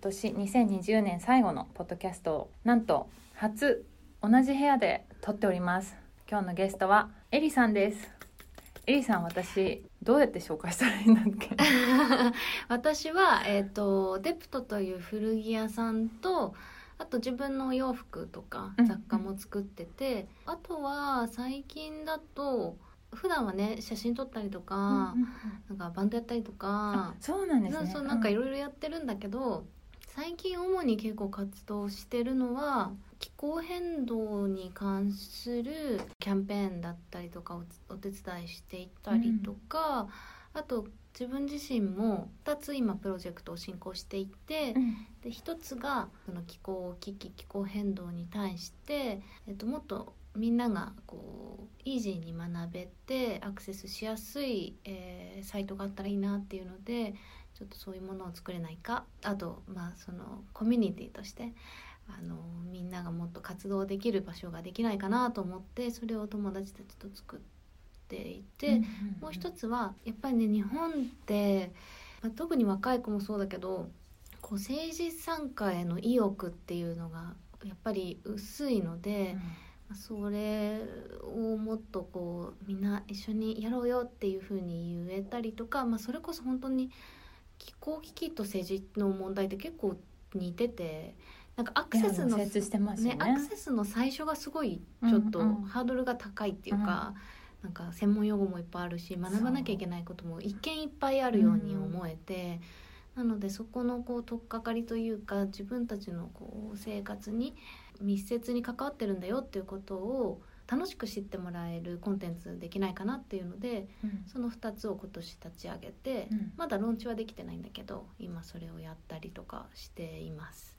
今年2020年最後のポッドキャストをなんと初同じ部屋で撮っております。今日のゲストはエリさんです。エリさん私どうやって紹介したらいいんだっけ？私は、えーと、デプトという古着屋さんとあと自分のお洋服とか雑貨も作ってて、うん、あとは最近だと普段はね写真撮ったりとか、なんかバンドやったりとかそうなんですね。そうなんかいろいろやってるんだけど、最近主に結構活動してるのは気候変動に関するキャンペーンだったりとかをお手伝いしていったりとか、うん、あと自分自身も2つ今プロジェクトを進行していて、うん、で1つがその気候危機気候変動に対して、えっと、もっとみんながこうイージーに学べてアクセスしやすい、えー、サイトがあったらいいなっていうのでちょっとそういうものを作れないかあとまあそのコミュニティとしてあのみんながもっと活動できる場所ができないかなと思ってそれを友達たちと作っていて、もう一つはやっぱりね日本って、まあ、特に若い子もそうだけどこう政治参加への意欲っていうのがやっぱり薄いので。うんそれをもっとこうみんな一緒にやろうよっていうふうに言えたりとか、まあ、それこそ本当に気候危機と政治の問題って結構似ててなんかアクセスの、ね、ね、アクセスの最初がすごいちょっとハードルが高いっていうか、うん、なんか専門用語もいっぱいあるし学ばなきゃいけないことも一見いっぱいあるように思えて、うん、なのでそこのこう取っかかりというか自分たちのこう生活に密接に関わってるんだよっていうことを楽しく知ってもらえるコンテンツできないかなっていうので、うん、その2つを今年立ち上げて、うん、まだローンチはできてないんだけど今それをやったりとかしています。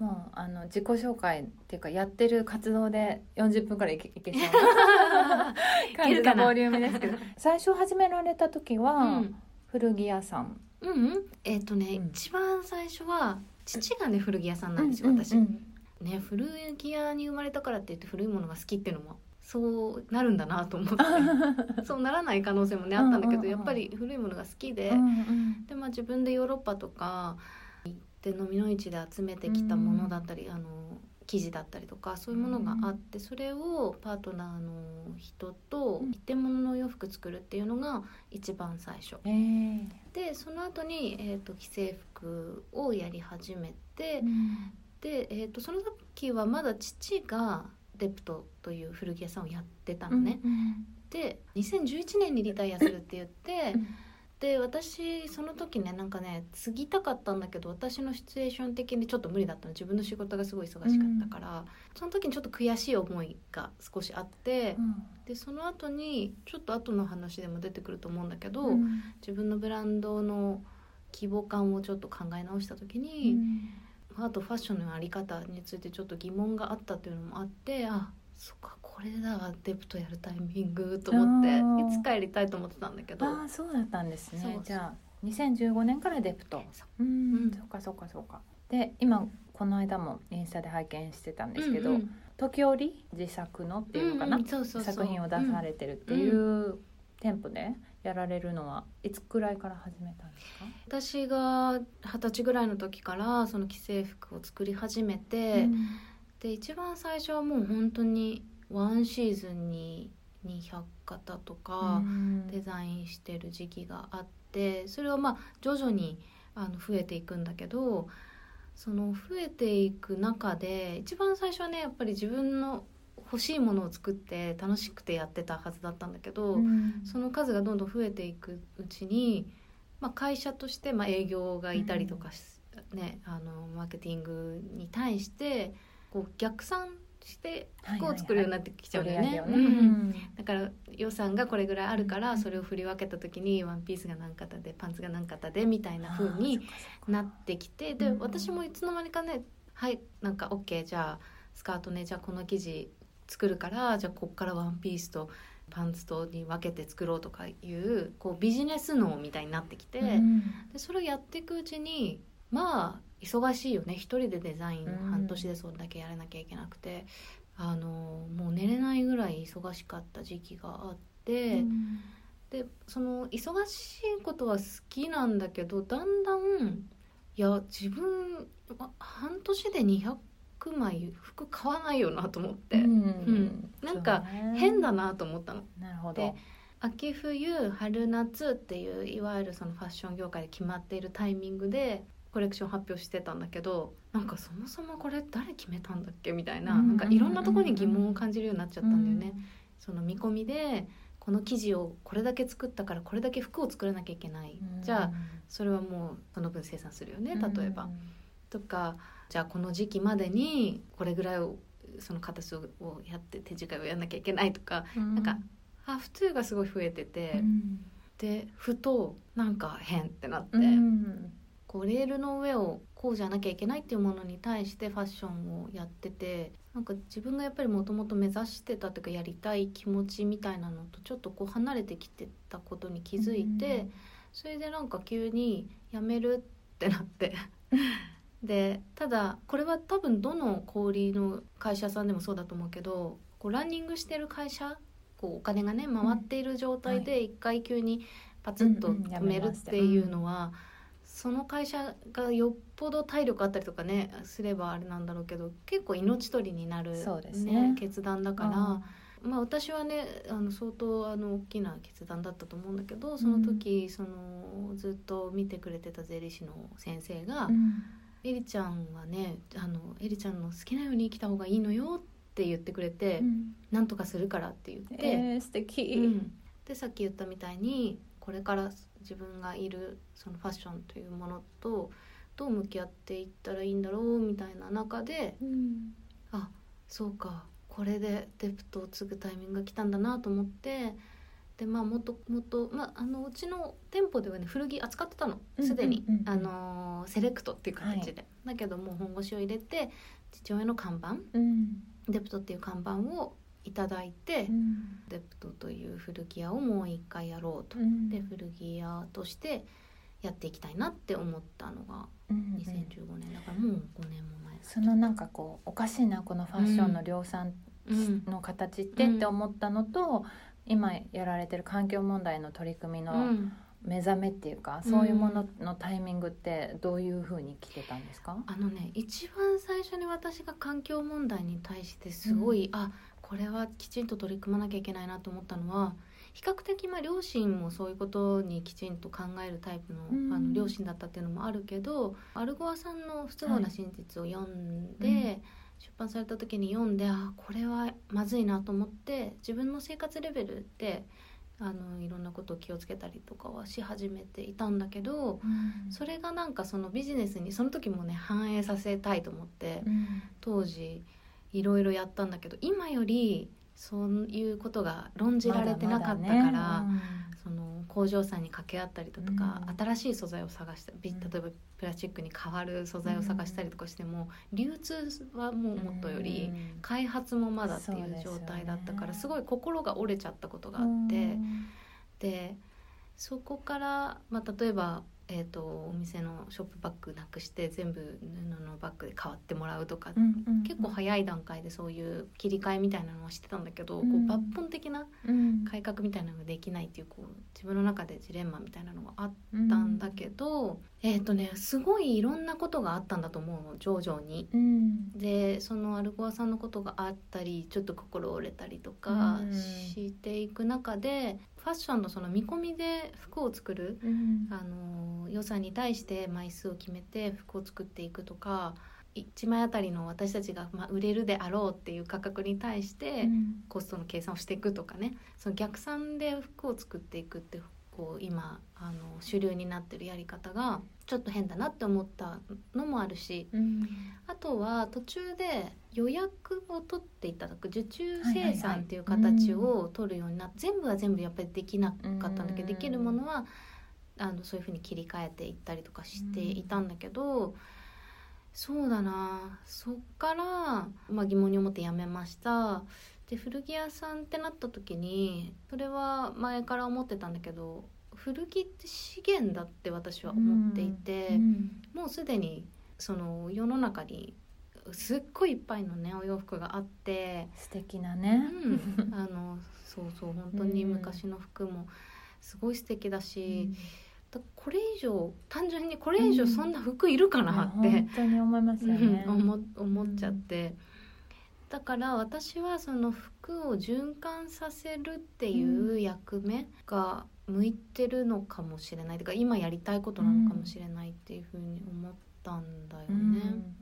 もうあの自己紹介っていうかやってる活動で40分くらいいけいけちゃう。感じのボリュームですけど。最初始められた時は、古着屋さん。うん、うん、えっ、ー、とね、うん、一番最初は父がね古着屋さんなんですよ、私、ね古着屋に生まれたからって言って古いものが好きっていうのもそうなるんだなと思って。そうならない可能性もねあったんだけど、やっぱり古いものが好きで、うんうん、でまあ自分でヨーロッパとか行って飲みの市で集めてきたものだったり、うん、あの生地だったりとかそういうものがあって、それをパートナーの人と一点物の洋服作るっていうのが一番最初。えー、でその後に、えーと、既製服をやり始めて、で、えーと、その時はまだ父がデプトという古着屋さんをやってたのね。うんうん、で2011年にリタイアするって言って、うん、で私その時ねなんかね継ぎたかったんだけど私のシチュエーション的にちょっと無理だったの。自分の仕事がすごい忙しかったから、うん、その時にちょっと悔しい思いが少しあって、うん、でその後にちょっと後の話でも出てくると思うんだけど、自分のブランドの規模感をちょっと考え直した時に。あとファッションの在り方についてちょっと疑問があったっていうのもあってあそっかこれだデプトやるタイミングと思っていつかやりたいと思ってたんだけど。あそうだったんですね。じゃあ2015年からデプト。うん、そっかそっかそっか。で今この間もインスタで拝見してたんですけど、うんうん、時折自作のっていうのかな、作品を出されてるっていう店舗でやられるのはいつくらいから始めたんですか？私が二十歳ぐらいの時からその既製服を作り始めて、うん、で一番最初はもう本当にワンシーズンに200型とかデザインしてる時期があってそれはまあ徐々にあの増えていくんだけどその増えていく中で一番最初はねやっぱり自分の欲しいものを作って楽しくてやってたはずだったんだけど、うん、その数がどんどん増えていくうちに、まあ、会社として、まあ、営業がいたりとか、うん、ね、あのマーケティングに対してこう逆算して服を作るようになってきちゃうんだよね。だから予算がこれぐらいあるからそれを振り分けた時にワンピースが何型でパンツが何型でみたいな風になってきてで私もいつの間にかねはいなんか OK じゃあスカートねじゃあこの生地作るからじゃあこっからワンピースとパンツとに分けて作ろうとかいうこうビジネス脳みたいになってきて、うん。でそれをやっていくうちにまあ忙しいよね。一人でデザインうん。半年でそんだけやらなきゃいけなくて、あのもう寝れないぐらい忙しかった時期があって、でその忙しいことは好きなんだけどだんだんいや自分は半年で200枚服買わないよなと思って、うんなんか変だなと思ったの。なるほど。で秋冬春夏っていういわゆるそのファッション業界で決まっているタイミングでコレクション発表してたんだけどなんかそもそもこれ誰決めたんだっけみたいな,、うんなんかいろんなところに疑問を感じるようになっちゃったんだよね。その見込みでこの生地をこれだけ作ったからこれだけ服を作らなきゃいけない、うんじゃあそれはもうその分生産するよね例えば、とかじゃあこの時期までにこれぐらいをその形をやって手違いをやんなきゃいけないとかうん。なんかハーフトゥーがすごい増えてて、うん。でふとなんか変ってなって、うん。こうレールの上をこうじゃなきゃいけないっていうものに対してファッションをやっててなんか自分がやっぱりもともと目指してたというかやりたい気持ちみたいなのとちょっとこう離れてきてたことに気づいて、それでなんか急に辞めるってなってでただこれは多分どの小売の会社さんでもそうだと思うけどこうランニングしてる会社こうお金がね回っている状態で一回急にパツッとうんうん止めるっていうのは、その会社がよっぽど体力あったりとかねすればあれなんだろうけど結構命取りになる、そうですね。決断だから。まあ、私はねあの相当あの大きな決断だったと思うんだけどその時、そのずっと見てくれてた税理士の先生がうん「エリちゃんはねあのエリちゃんの好きなように生きた方がいいのよ」って言ってくれて「うん。なんとかするから」って言って、えー素敵。うん。でさっき言ったみたいにこれから自分がいるそのファッションというものとどう向き合っていったらいいんだろうみたいな中でうん。あそうか。これでデプトを継ぐタイミングが来たんだなと思ってでまあもっともっと、まあ、あのうちの店舗ではね古着扱ってたの。すでに、あのセレクトっていう形で、だけどもう本腰を入れて父親の看板。うん。デプトっていう看板をいただいて、うん。デプトという古着屋をもう一回やろうと、うん。で古着屋としてやっていきたいなって思ったのがうん2015年。だからもう5年も前そのなんかこうおかしいなこのファッションの量産うん。の形ってって思ったのと、今やられてる環境問題の取り組みうのん。目覚めっていうか、そういうもののタイミングってどういうふうに来てたんですか、あのね一番最初に私が環境問題に対してすごい、あこれはきちんと取り組まなきゃいけないなと思ったのは比較的まあ両親もそういうことにきちんと考えるタイプの,、うん。あの両親だったっていうのもあるけどアルゴアさんの「不都合な真実」を読んで、うん出版された時に読んであこれはまずいなと思って自分の生活レベルであのいろんなことを気をつけたりとかはし始めていたんだけど。それがなんかそのビジネスにその時もね反映させたいと思ってうん。当時いろいろやったんだけど今よりそういうことが論じられてなかったから、まだまだねその工場さんに掛け合ったりだとか、うん。新しい素材を探した例えばプラスチックに変わる素材を探したりとかしても、流通はもうもっとより、うん。開発もまだっていう状態だったからす,、ごい心が折れちゃったことがあって。でそこから、まあ、例えば、えー、とお店のショップバッグなくして全部布のバッグで変わってもらうとか、うんうんうん。結構早い段階でそういう切り替えみたいなのはしてたんだけど、うん。こう抜本的なうん改革みたいなのができないっていうこう自分の中でジレンマみたいなのがあったんだけど、えっ、とねすごいいろんなことがあったんだと思うの徐々に。うん。でそのアルゴアさんのことがあったりちょっと心折れたりとかうん。していく中で、ファッションのその見込みで服を作るうん。あの予算に対して枚数を決めて服を作っていくとか1枚あたりの私たちがまあ売れるであろうっていう価格に対してうん。コストの計算をしていくとかね。その逆算で服を作っていくってこう今あの主流になってるやり方がちょっと変だなって思ったのもあるしうん。あとは途中で予約を取っていただく受注生産っていう形を取るようになって、全部は全部やっぱりできなかったんだけど、うん。できるものはあのそういうふうに切り替えていったりとかしていたんだけど、そうだな。そっから、まあ、疑問に思って辞めましたで古着屋さんってなった時にそれは前から思ってたんだけど古着って資源だって私は思っていて、うん。もうすでにその世の中にすっごいいっぱいのねお洋服があって、素敵なうね、ん、あのそうそう本当にうん。昔の服もすごい素敵だし、うん。だこれ以上単純にこれ以上そんな服いるかなって、本当に思いますよね、うん。思思っちゃって、だから私はその服を循環させるっていう役目が向いてるのかもしれない。とか今やりたいことなのかもしれないっていうふうに思ったんだよね。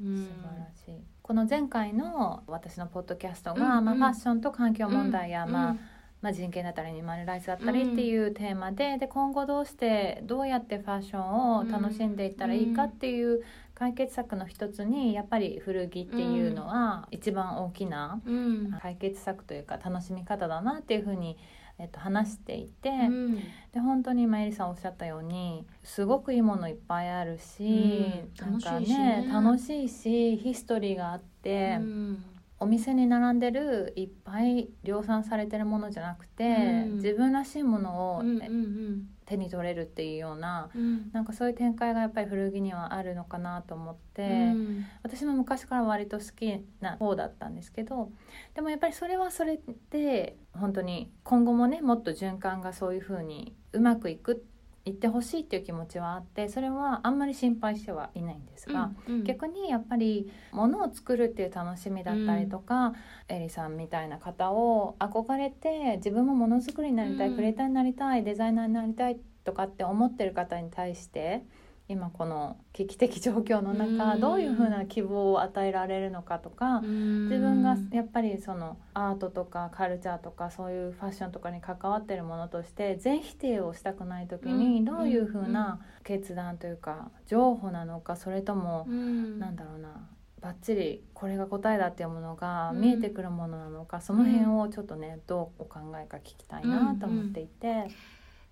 うん。うん。素晴らしい。この前回の私のポッドキャストが、うん。うんまあ、ファッションと環境問題や、うん。まあまあ、人権だったりアニマルライツだったりっていうテーマで,、で今後どうしてどうやってファッションを楽しんでいったらいいかっていう解決策の一つにやっぱり古着っていうのは一番大きなうん。解決策というか楽しみ方だなっていうふうに、えっと、話していて、うん。で本当に今エリさんおっしゃったようにすごくいいものいっぱいあるし、うん。なんかねね。楽しいしヒストリーがあって、うん。お店に並んでるいっぱい量産されてるものじゃなくて、うん。自分らしいものをうんうん手に取れるっていうようなうん。なんかそういう展開がやっぱり古着にはあるのかなと思って、うん。私も昔から割と好きな方だったんですけどでもやっぱりそれはそれで本当に今後もねもっと循環がそういう風にうまくいくいってほしいっていう気持ちはあってそれはあんまり心配してはいないんですが、うん逆にやっぱり物を作るっていう楽しみだったりとか、エリさんみたいな方を憧れて自分もものづくりになりたい、うん。クリエイターになりたいデザイナーになりたいとかって思ってる方に対して今この危機的状況の中、うん。どういうふうな希望を与えられるのかとか、自自分がやっぱりそのアートとかカルチャーとかそういうファッションとかに関わってるものとして全否定をしたくない時うん。にどういうふうな決断というか譲歩なのかそれともうん。なんだろうなバッチリこれが答えだっていうものがうん。見えてくるものなのかその辺をちょっとねどうお考えか聞きたいなと思っていて。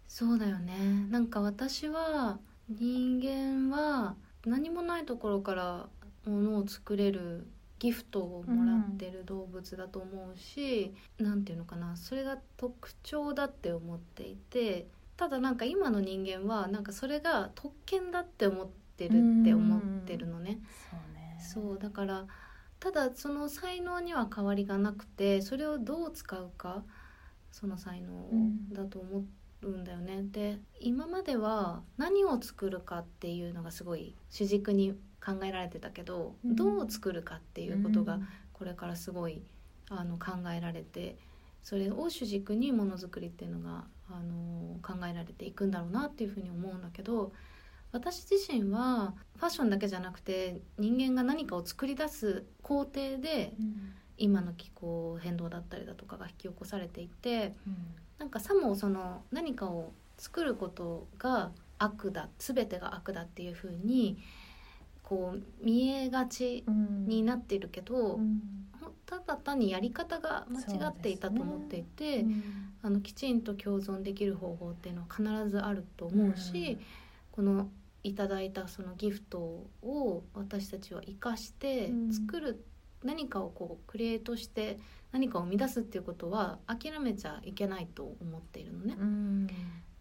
そうだよね。なんか私は人間は何もないところからものを作れるギフトをもらってる動物だと思うし、なんていうのかなそれが特徴だって思っていてただなんか今の人間はなんかそれが特権だって思ってるって思ってるのね。そうね。そうだからただその才能には変わりがなくてそれをどう使うかその才能だと思うんだよね。で今までは何を作るかっていうのがすごい主軸に考えられてたけど、うん。どう作るかっていうことがうん。これからすごいあの考えられてそれを主軸にものづくりっていうのがあの考えられていくんだろうなっていうふうに思うんだけど私自身はファッションだけじゃなくて人間が何かを作り出す工程でうん。今の気候変動だったりだとかが引き起こされていてうんなんかさもその何かを作ることが悪だ全てが悪だっていうふうにこう見えがちうん。になっているけど、うん。ただ単にやり方が間違っていたと思っていて、うん。あのきちんと共存できる方法っていうのは必ずあると思うし、このいただいたそのギフトを私たちは生かしてうん。作る、何かをこうクリエイトして何かを生み出すっていうことは諦めちゃいけないと思っているのね。うん。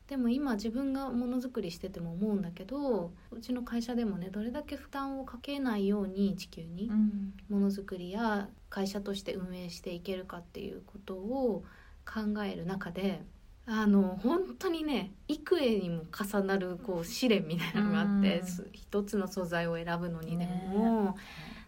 でも今自分がものづくりしてても思うんだけどうちの会社でもねどれだけ負担をかけないように地球にうん。ものづくりや会社として運営していけるかっていうことを考える中であの本当にね幾重にも重なるこう試練みたいなのがあって、うん。す一つの素材を選ぶのにでも、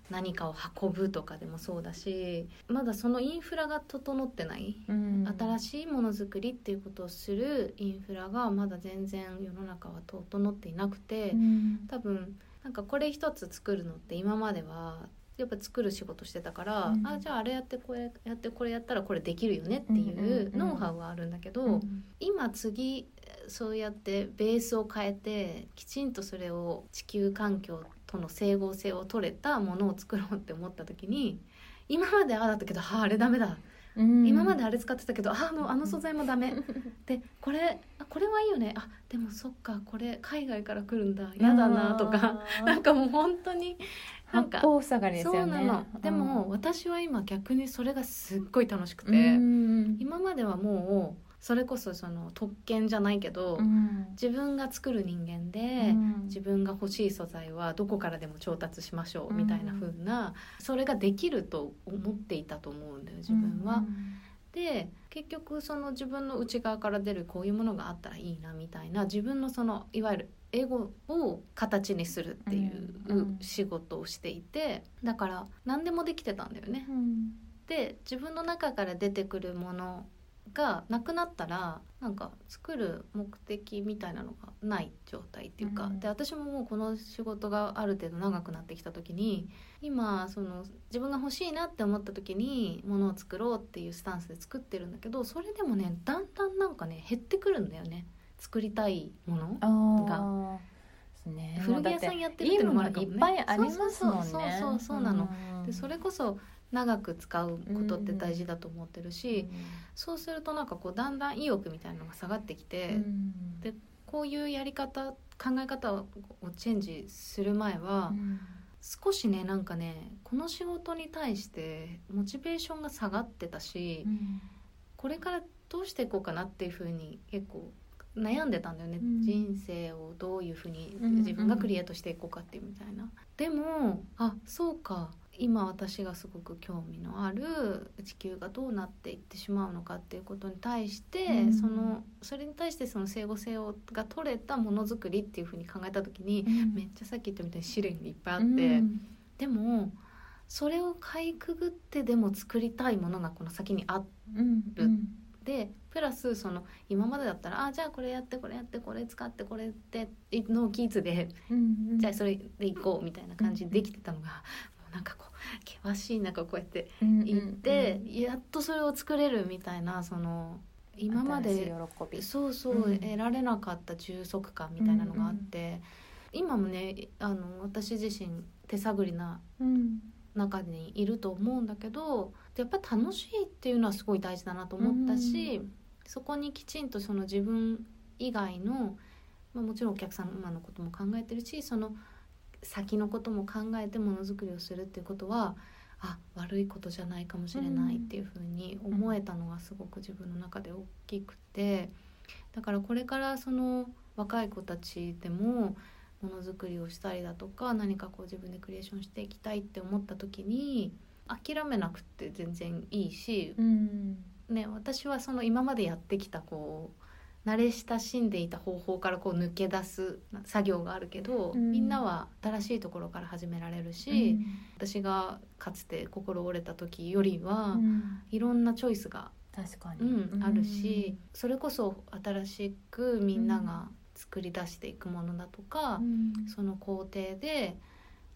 何かを運ぶとかでもそうだしまだそのインフラが整ってない。うん。新しいものづくりっていうことをするインフラがまだ全然世の中は整っていなくて、うん。多分なんかこれ一つ作るのって今まではやっぱ作る仕事してたから、うん。あじゃああれやってこれやってこれやったらこれできるよねっていんうんううん。ノウハウはあるんだけど、うん。今次そうやってベースを変えてきちんとそれを地球環境との整合性を取れたものを作ろうって思った時に今までああだったけどああれダメだ。うん。今まであれ使ってたけどあもうあの素材もダメ。でこれあこれはいいよね。あでもそっかこれ海外から来るんだ。嫌だなとか。なんかもう本当になんか八方塞がりですそうよねなのでも私は今逆にそれがすっごい楽しくうんて、うん。今まではもうそれこそその特権じゃないけど、うん。自分が作る人間で、うん。自分が欲しい素材はどこからでも調達しましょううん。みたいな風な、それができると思っていたと思うんだよ自分は。で結局その自分の内側から出るこういうものがあったらいいなみたいな自分のそのいわゆるエゴを形にするっていううんうん仕事をしていてだから何でもできてたんだよね。うん。で自分の中から出てくるものがなくなったらなんか作る目的みたいなのがない状態っていうか、うん。で私ももうこの仕事がある程度長くなってきた時に今その自分が欲しいなって思った時にものを作ろうっていうスタンスで作ってるんだけどそれでもねだんだんなんかね減ってくるんだよね。作りたいもの。ああですね。古着屋さんやってるっいいてのもあるかもね。っぱいありますもんね。そうそうそうそうなの。うん。でそれこそ長く使うことって大事だと思ってるし、うんそうするとなんかこうだんだん意欲みたいなのが下がってきて、うん。でこういうやり方考え方をチェンジする前は、うん少しねなんかねこの仕事に対してモチベーションが下がってたし、うんこれからどうしていこうかなっていうふうに結構悩んでたんだよね、うん。人生をどういうふうにうん。自分がクリエイトしていこうかっていうみたいな。でもあそうか今私がすごく興味のある地球がどうなっていってしまうのかっていうことに対して、うん。そのそれに対してその整合性をが取れたものづくりっていうふうに考えた時に、うん。めっちゃさっき言ったみたいに試練がいっぱいあって、うん。でもそれをかいくぐってでも作りたいものがこの先にあっうん。うん。でプラスその今までだったらあじゃあこれやってこれやってこれ使ってこれってのキーツで、うん。じゃあそれでいこうみたいな感じでできてたのが、もうなんかこう険しい中こうやってうん行って、やっとそれを作れるみたいなその今までそうそう、うん。得られなかった充足感みたいなのがあって、今もねあの私自身手探りなうん。中にいると思うんだけどやっぱり楽しいっていうのはすごい大事だなと思ったし、そこにきちんとその自分以外の、まあ、もちろんお客様のことも考えてるしその先のことも考えてものづくりをするっていうことはあ悪いことじゃないかもしれないっていうふうに思えたのがすごく自分の中で大きくてだからこれからその若い子たちでもものづくりをしたりだとか何かこう自分でクリエーションしていきたいって思った時に諦めなくて全然いいし、うん。ね、私はその今までやってきたこう慣れ親しんでいた方法からこう抜け出す作業があるけど、うん。みんなは新しいところから始められるし、私がかつて心折れた時よりは、うん。いろんなチョイスが、確かに。うん。あるし、それこそ新しくみんなが作り出していくものだとか、うん。その工程で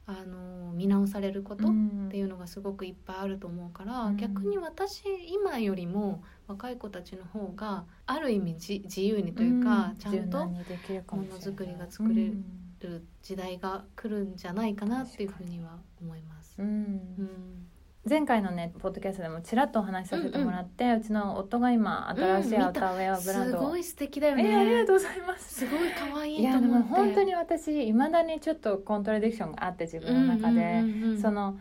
あの見直されること、うん。っていうのがすごくいっぱいあると思うから、うん。逆に私今よりも若い子たちの方がある意味じ自由にというか、んちゃんとものづくりが作れる時代が来るんじゃないかなっていうふうには思います。うん。うん。前回のねポッドキャストでもちらっとお話しさせてもらって、うちの夫が今新しいアウターウェアブランドを、すごい素敵だよえね。ーありがとうございます。すごい可愛いやでいと思って。も本当に私いまだにちょっとコントラディクションがあって自分の中で、うんうんうんうん。その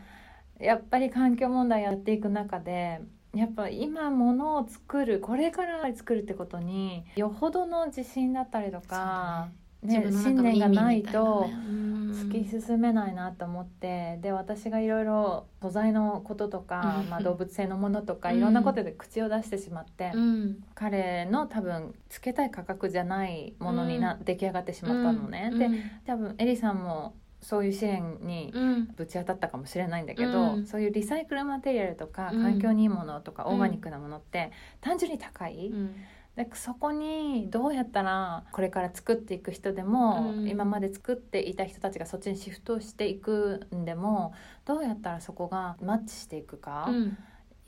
やっぱり環境問題やっていく中でやっぱ今ものを作るこれから作るってことによほどの自信だったりとか、ね。自分の信念がないとねうん。突き進めないなと思ってで私がいろいろ素材のこととか、うん。まあ、動物性のものとかうん。いろんなことで口を出してしまって、うん。彼の多分つけたい価格じゃないものにな、出来上がってしまったのね。でうん多分エリさんもそういう試練にうん。ぶち当たったかもしれないんだけど、うん。そういうリサイクルマテリアルとかうん。環境にいいものとかうん。オーガニックなものって単純に高い、うん。でそこにどうやったらこれから作っていく人でも、うん。今まで作っていた人たちがそっちにシフトしていくんでもどうやったらそこがマッチしていくか、うん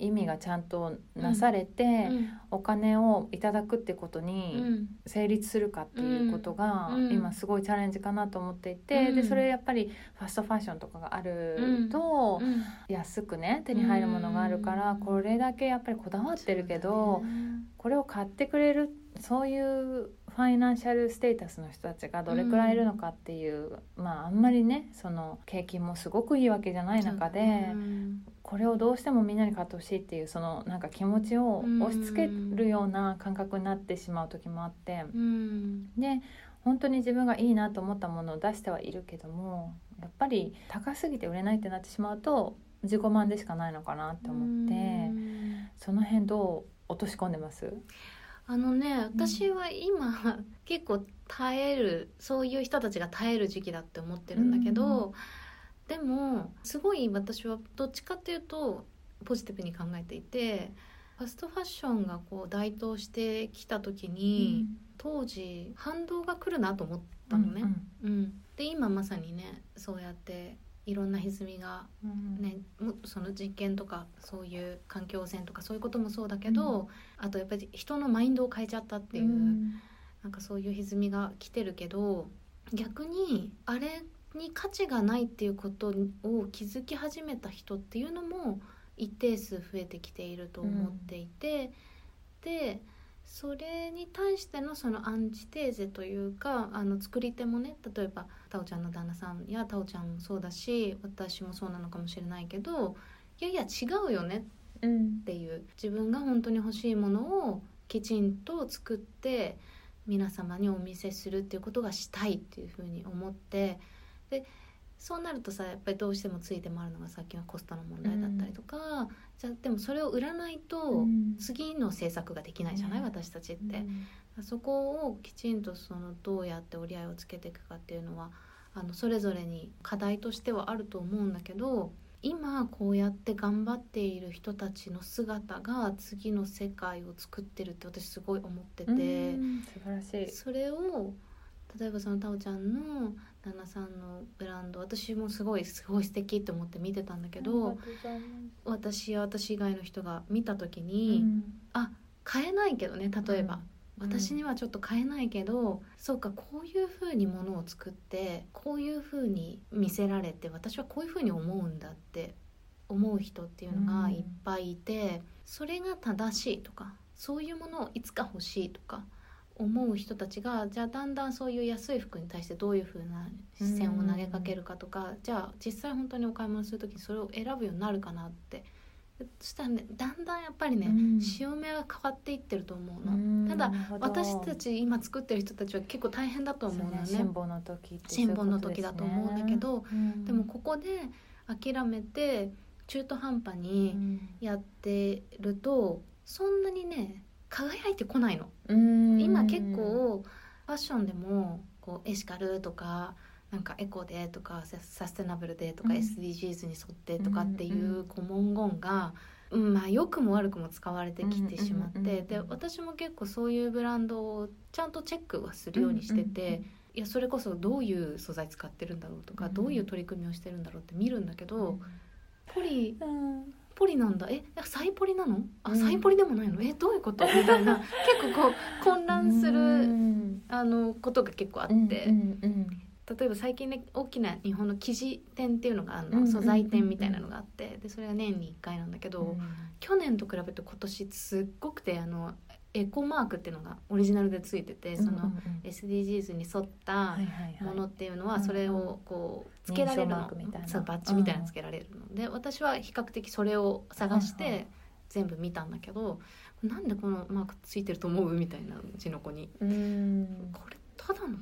意味がちゃんとなされて、うんお金をいただくってことうにん。成立するかっていうことが、うん今すごいチャレンジかなと思っていて、うん。でそれやっぱりファストファッションとかがあると、うん。安くね手に入るものがあるから、うん。これだけやっぱりこだわってるけど、これを買ってくれるそういうファイナンシャルステータスの人たちがどれくらいいるのかっていう、まああんまりねその景気もすごくいいわけじゃない中で、うんこれをどうしてもみんなに買ってほしいっていうそのなんか気持ちを押し付けるような感覚になってしまう時もあって、うん。で本当に自分がいいなと思ったものを出してはいるけどもやっぱり高すぎて売れないってなってしまうと自己満でしかないのかなって思って、うん。その辺どう落とし込んでます？あのね私は今、結構耐えるそういう人たちが耐える時期だって思ってるんだけど、でもすごい私はどっちかっていうとポジティブに考えていてファストファッションがこう台頭してきた時に、当時反動が来るなと思ったのね。うんで今まさにねそうやっていろんな歪みがうん。ね、もその実験とかそういう環境汚染とかそういうこともそうだけど、あとやっぱり人のマインドを変えちゃったっていう、うん。なんかそういう歪みが来てるけど逆にあれに価値がないっていうことを気づき始めた人っていうのも一定数増えてきていると思っていて、でそれに対してのそのアンチテーゼというかあの作り手もね例えばタオちゃんの旦那さんやタオちゃんもそうだし私もそうなのかもしれないけどいやいや違うよねうん。っていう自分が本当に欲しいものをきちんと作って皆様にお見せするっていうことがしたいっていうふうに思ってでそうなるとさやっぱりどうしてもついて回るのがさっきのコストの問題だったりとか、じゃあでもそれを売らないとうん。次の制作ができないじゃない、うん。私たちって。そこをきちんとそのどうやって折り合いをつけていくかっていうのはあのそれぞれに課題としてはあると思うんだけど今こうやって頑張っている人たちの姿が次の世界を作ってるって私すごい思ってて、うん。素晴らしい。それを例えばそのタオちゃんの旦那さんのブランド私もすごいすごい素敵って思って見てたんだけど、私や私以外の人が見た時に、あ買えないけどね例えば。私にはちょっと買えないけど、そうかこういうふうにものを作ってこういうふうに見せられて私はこういうふうに思うんだって思う人っていうのがいっぱいいて、それが正しいとかそういうものをいつか欲しいとか思う人たちがじゃあだんだんそういう安い服に対してどういうふうな視線を投げかけるかとか、じゃあ実際本当にお買い物する時にそれを選ぶようになるかなって。そしたらねだんだんやっぱりね、うん。潮目は変わっていってると思うの。うん。ただ私たち今作ってる人たちは結構大変だと思うのね。辛抱の時って辛抱の時だと思うんだけど、うん。でもここで諦めて中途半端うにん。やってるとそんなにね輝いてこないの、うん。今結構ファッションでもこうエシカルとかなんかエコでとかササステナブルでとか、うん。SDGs に沿ってとかっていうこう文言が、うんまあ良くも悪くも使われてきてしまって、で私も結構そういうブランドをちゃんとチェックはするようにしてて、いやそれこそどういう素材使ってるんだろうとか、うん。どういう取り組みをしてるんだろうって見るんだけど、うん。ポリなんだ。えサイポリなの？あうん。サイポリでもないの？えどういうこと？みたいな。結構こう混乱すうるん。あのことが結構あって、例えば最近ね大きな日本の生地店っていうのがあるの、うん素材店みたいなのがあって。でそれは年に1回なんだけど、うん。去年と比べて今年すっごくてあのエコマークっていうのがオリジナルでついててその SDGs に沿ったものっていうのはうんそれをこうつけられるの。そうバッジみたいなのつけられるの。で私は比較的それを探して全部見たんだけどなんでこのマークついてると思う？みたいなうちの子に。うん。これただの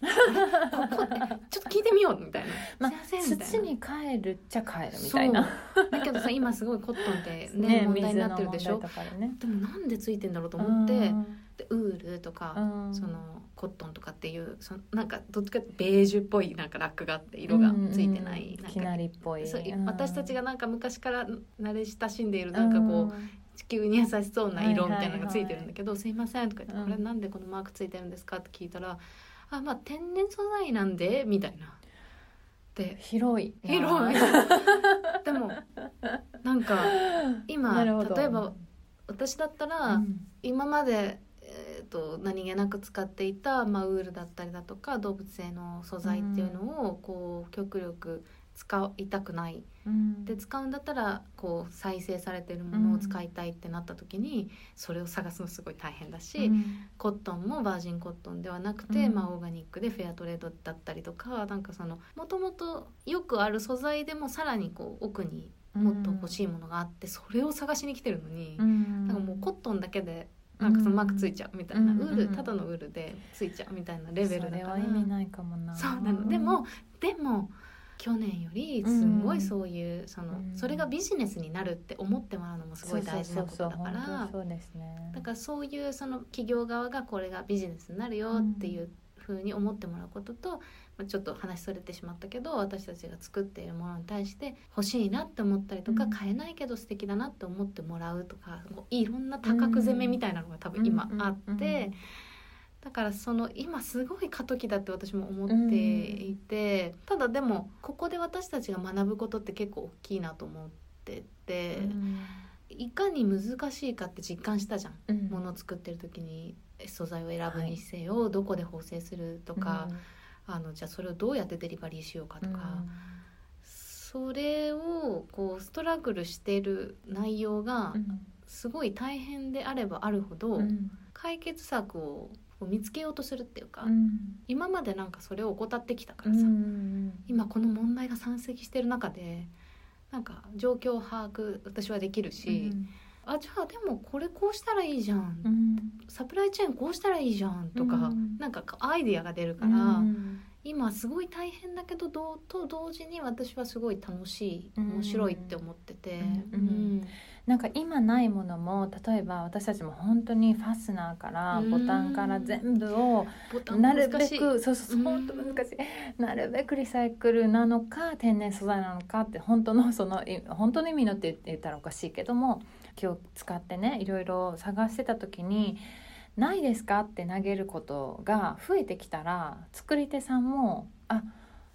ここえちょっと聞いてみようみたいな。まあ土に帰るっちゃ帰るみたいな。だけどさ今すごいコットンってね問題になってるでしょ？ね。でもなんでついてんだろうと思ってうん。でウールとかうん。そのコットンとかっていうそのなんかどっちかベージュっぽいなんかラックがあって色がついてない、きなりっぽい。私たちがなんか昔から慣れ親しんでいるなんかこう地球に優しそうな色みたいなのがついてるんだけど「すいません」とか言って「うんこれなんでこのマークついてるんですか?」って聞いたら「あまあ天然素材なんで」みたいな。で広い広い。でもなんか今例えば私だったら、うん。今まで、えー、と何気なく使っていた、まあ、ウールだったりだとか動物性の素材っていうのを、こう極力使いたくない。うん。で使うんだったらこう再生されてるものを使いたいってなった時に、それを探すのすごい大変だし、うん。コットンもバージンコットンではなくて、うん。まあ、オーガニックでフェアトレードだったりとかなんかそのもともとよくある素材でもさらにこう奥にもっと欲しいものがあって、それを探しに来てるのに、うん。なんかもうコットンだけでなんかそのマークついちゃうみたいな、うん。ウールただのウールでついちゃうみたいなレベルだそれからは意味ないかもな。そうなの。でもでも去年よりすごいそういう、そのうん。それがビジネスになるって思ってもらうのもすごい大事なことだからそうですね。だからそういうその企業側がこれがビジネスになるよっていうふうに思ってもらうことと、まあ、ちょっと話それてしまったけど私たちが作っているものに対して欲しいなって思ったりとか、うん。買えないけど素敵だなって思ってもらうとかこういろんな多角攻めみたいなのが多分今うんあって。うんうんだからその今すごい過渡期だって私も思っていて、ただでもここで私たちが学ぶことって結構大きいなと思ってて、いかに難しいかって実感したじゃん。うん。ものを作ってる時に素材を選ぶにせよ、どこで縫製するとか、あのじゃあそれをどうやってデリバリーしようかとか、それをこうストラグルしてる内容がうん。すごい大変であればあるほど、うん。解決策をこう見つけようとするっていうか、うん。今までなんかそれを怠ってきたかうらさ、ん今この問題が山積してる中でなんか状況を把握私はできるし、あじゃあでもこれこうしたらいいじゃん。うん。サプライチェーンこうしたらいいじゃんとか、うん。なんかアイディアが出るから、うん。今すごい大変だけどどうと同時に私はすごい楽しい面白いって思ってて、うん。うんなんか今ないものも例えば私たちも本当にファスナーからうん。ボタンから全部をなるべくそうそううん。本当難しい。なるべくリサイクルなのか天然素材なのかって本当のそのい本当の意味のって言ったらおかしいけども今日使ってねいろいろ探してた時に「ないですか?」って投げることが増えてきたら作り手さんもあ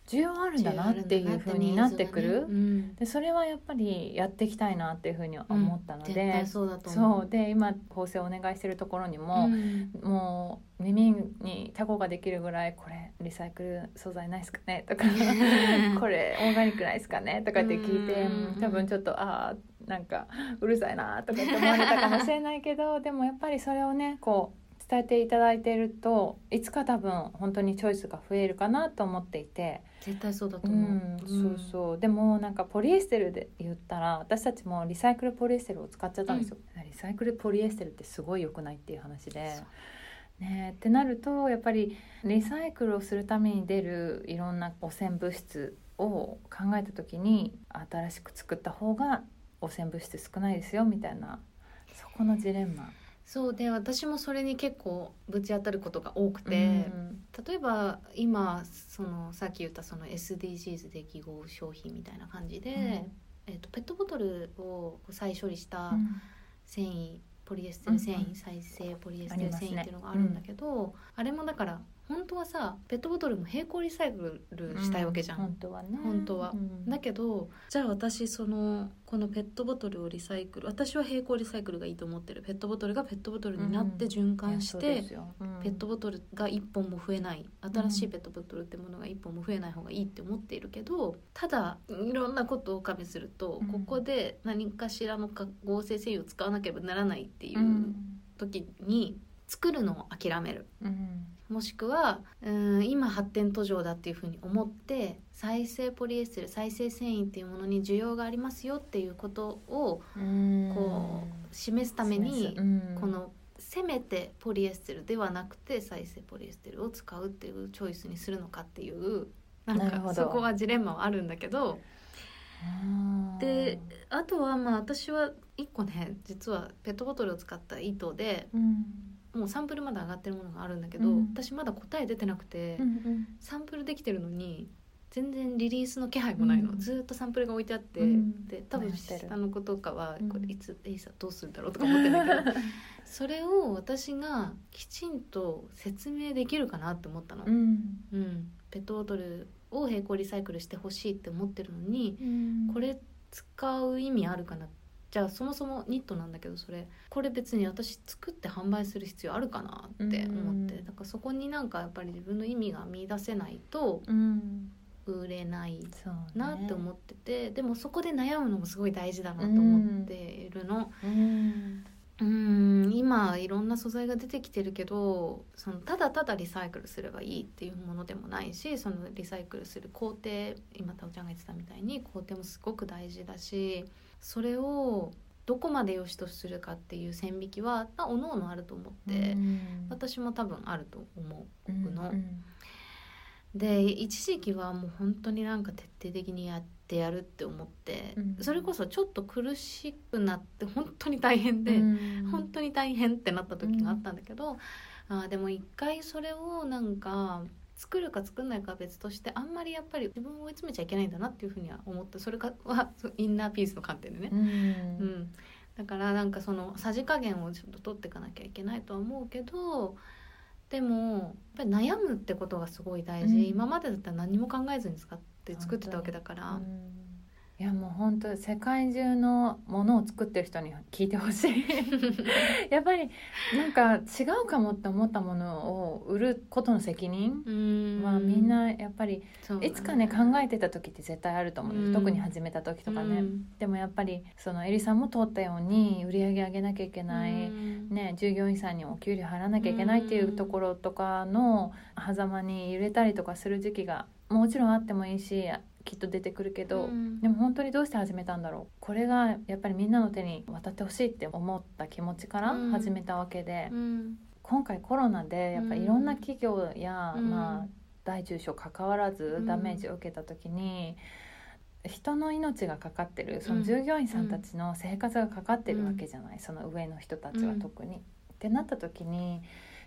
需要あるんだなっていうふうになってくる。うんでそれはやっぱりやっていきたいなっていうふうに思ったので、うだと思うそうで今縫製お願いしてるところにも、んもう耳にタコができるぐらい「これリサイクル素材ないですかね?」とか「これオーガニックないですかね?」とかって聞いてうん多分ちょっとああなんかうるさいなとかって思われたかもしれないけど でもやっぱりそれをねこう伝えていただいているといつか多分本当にチョイスが増えるかなと思っていて。絶対そうだとう。思う、ん、そうそう。でもなんかポリエステルで言ったら私たちもリサイクルポリエステルを使っちゃったんですよ、リサイクルポリエステルってすごい良くないっていう話で。ねってなるとやっぱりリサイクルをするために出るいろんな汚染物質を考えた時に新しく作った方が汚染物質少ないですよみたいな。そこのジレンマ。そうで私もそれに結構ぶち当たることが多くて、うん例えば今そのさっき言ったその SDGs 適合商品みたいな感じで、えー、とペットボトルを再処理したうん。繊維ポリエステル繊維、うんうん。再生ポリエステル繊維っていうのがあるんだけどあ,、れもだから本当はさペットボトルも並行リサイクルしたいわけじゃん。本当はね。本当は。うん。だけどじゃあ私そのこのペットボトルをリサイクル私は並行リサイクルがいいと思ってる。ペットボトルがペットボトルになって循環して、うん。ペットボトルが1本も増えない。新しいペットボトルってものが1本も増えない方がいいって思っているけどただいろんなことを加味すると、うん。ここで何かしらの化合成繊維を使わなければならないっていううん。時に作るのを諦める。うんもしくはうん今発展途上だっていうふうに思って再生ポリエステル再生繊維っていうものに需要がありますよっていうことをこう示すためにこのせめてポリエステルではなくて再生ポリエステルを使うっていうチョイスにするのかっていうなんかそこはジレンマはあるんだけど。であとはまあ私は1個ね実はペットボトルを使った糸でうんもうサンプルまだ上がってるものがあるんだけど、うん。私まだ答え出てなくて、うんサンプルできてるのに全然リリースの気配もないの、うん。ずーっとサンプルが置いてあって、うん。で多分下の子とかはうんこれいつエイサどうするんだろうとか思ってんだけど それを私がきちんと説明できるかなって思ったの、うん。うん。ペットボトルを並行リサイクルしてほしいって思ってるのにうん。これ使う意味あるかなじゃあそもそもニットなんだけどそれこれ別に私作って販売する必要あるかなって思って、うん。だからそこになんかやっぱり自分の意味が見出せないとうん。売れないなって思ってて、でもそこで悩むのもすごい大事だなと思っているの。うん。うん。今いろんな素材が出てきてるけどそのただただリサイクルすればいいっていうものでもないしそのリサイクルする工程今タオちゃんが言ってたみたいに工程もすごく大事だしそれをどこまで良しとするかっていう線引きはまあ各々あると思って、うん私も多分あると思う。うんのうんで一時期はもう本当になんか徹底的にやってやるって思って、うんそれこそちょっと苦しくなって本当に大変で。うん本当に大変ってなった時があったんだけど、あーでも一回それをなんか作るか作んないかは別としてあんまりやっぱり自分を追い詰めちゃいけないんだなっていうふうには思った。それかはインナーピースの観点でね、うん。うん。だからなんかそのさじ加減をちょっと取っていかなきゃいけないとは思うけどでもやっぱり悩むってことがすごい大事、うん。今までだったら何も考えずに使って作ってたわけだから。うんいやもう本当世界中のものを作ってる人に聞いてほしい。やっぱりなんか違うかもって思ったものを売ることの責任。うん。はみんなやっぱりいつかね考えてた時って絶対あると思う特に始めた時とかね、うん。でもやっぱりそのエリさんも通ったように売り上げ上げなきゃいけない、うん。ね、従業員さんにお給料払わなきゃいけないっていうところとかの狭間に揺れたりとかする時期がもちろんあってもいいしきっと出てくるけど、うん。でも本当にどうして始めたんだろう。これがやっぱりみんなの手に渡ってほしいって思った気持ちからうん。始めたわけで、うん。今回コロナでやっぱりいろんな企業や、うん。まあ、大中小関わらずダメージを受けた時に、人の命がかかってるその従業員さんたちの生活がかかってるわけじゃない、その上の人たちは特に。ってなった時に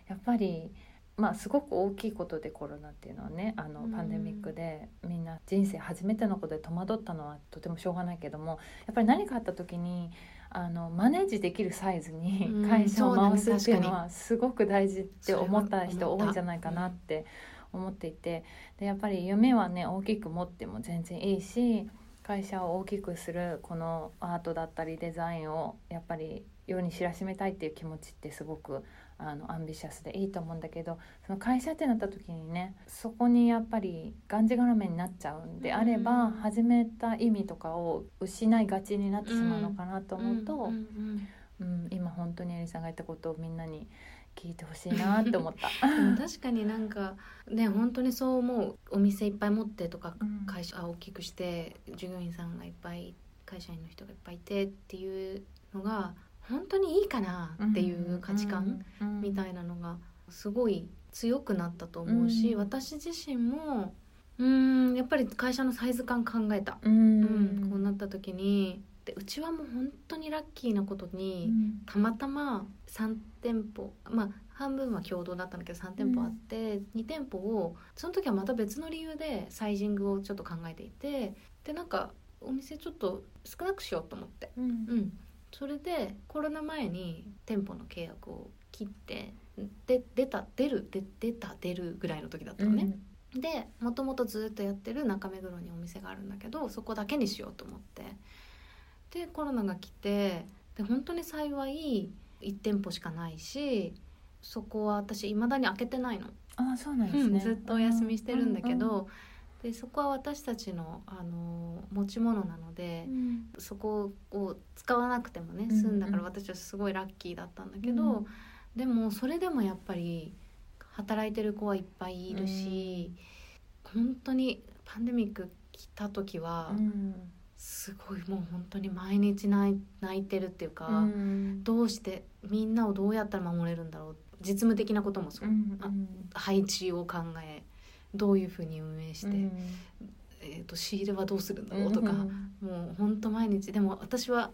やっぱりまあすごく大きいことでコロナっていうのはねあのうん。パンデミックでみんな人生初めてのことで戸惑ったのはとてもしょうがないけどもやっぱり何かあった時にあのマネージできるサイズにうん 会社を回すっていうのはすごく大事って思った人多いんじゃないかなって思っていてでやっぱり夢はね大きく持っても全然いいし会社を大きくするこのアートだったりデザインをやっぱり世に知らしめたいっていう気持ちってすごくあのアンビシャスでいいと思うんだけどその会社ってなった時にねそこにやっぱりがんじがらめになっちゃうんであれば、うん始めた意味とかを失いがちになってしまうのかなと思うと、うん今本当にエリさんが言ったことをみんなに聞いてほしいなって思った。確かになんかね本当にそう思うお店いっぱい持ってとかうん。会社大きくして従業員さんがいっぱい会社員の人がいっぱいいてっていうのが本当にいいかなっていう価値観みたいいなのがすごい強くなったと思うし、うん。私自身もうーんやっぱり会社のサイズ感考えた、ううんんこうなった時にでうちはもう本当にラッキーなことに、たまたま3店舗まあ半分は共同だったんだけど3店舗あって、2店舗をその時はまた別の理由でサイジングをちょっと考えていてでなんかお店ちょっと少なくしようと思って、うん。うん、それでコロナ前に店舗の契約を切ってで出た出るで出た出るぐらいの時だったのね。でもともとずっとやってる中目黒にお店があるんだけどそこだけにしようと思ってでコロナが来てで本当に幸い1店舗しかないしそこは私いまだに開けてないの、あそうなんですね。うんずっとお休みしてるんだけうんど、でそこは私たちの、あの持ち物なので、うん。そこを使わなくてもねうん済んだから私はすごいラッキーだったんだけど、うん。でもそれでもやっぱり働いてる子はいっぱいいるし、本当にパンデミック来た時はうん。すごいもう本当に毎日泣いてるっていうか、うん。どうしてみんなをどうやったら守れるんだろう実務的なこともそう、うん。あ配置を考えどういうふうに運営して、うんえー、と仕入れはどうするんだろうとか。うんもう本当毎日でも私は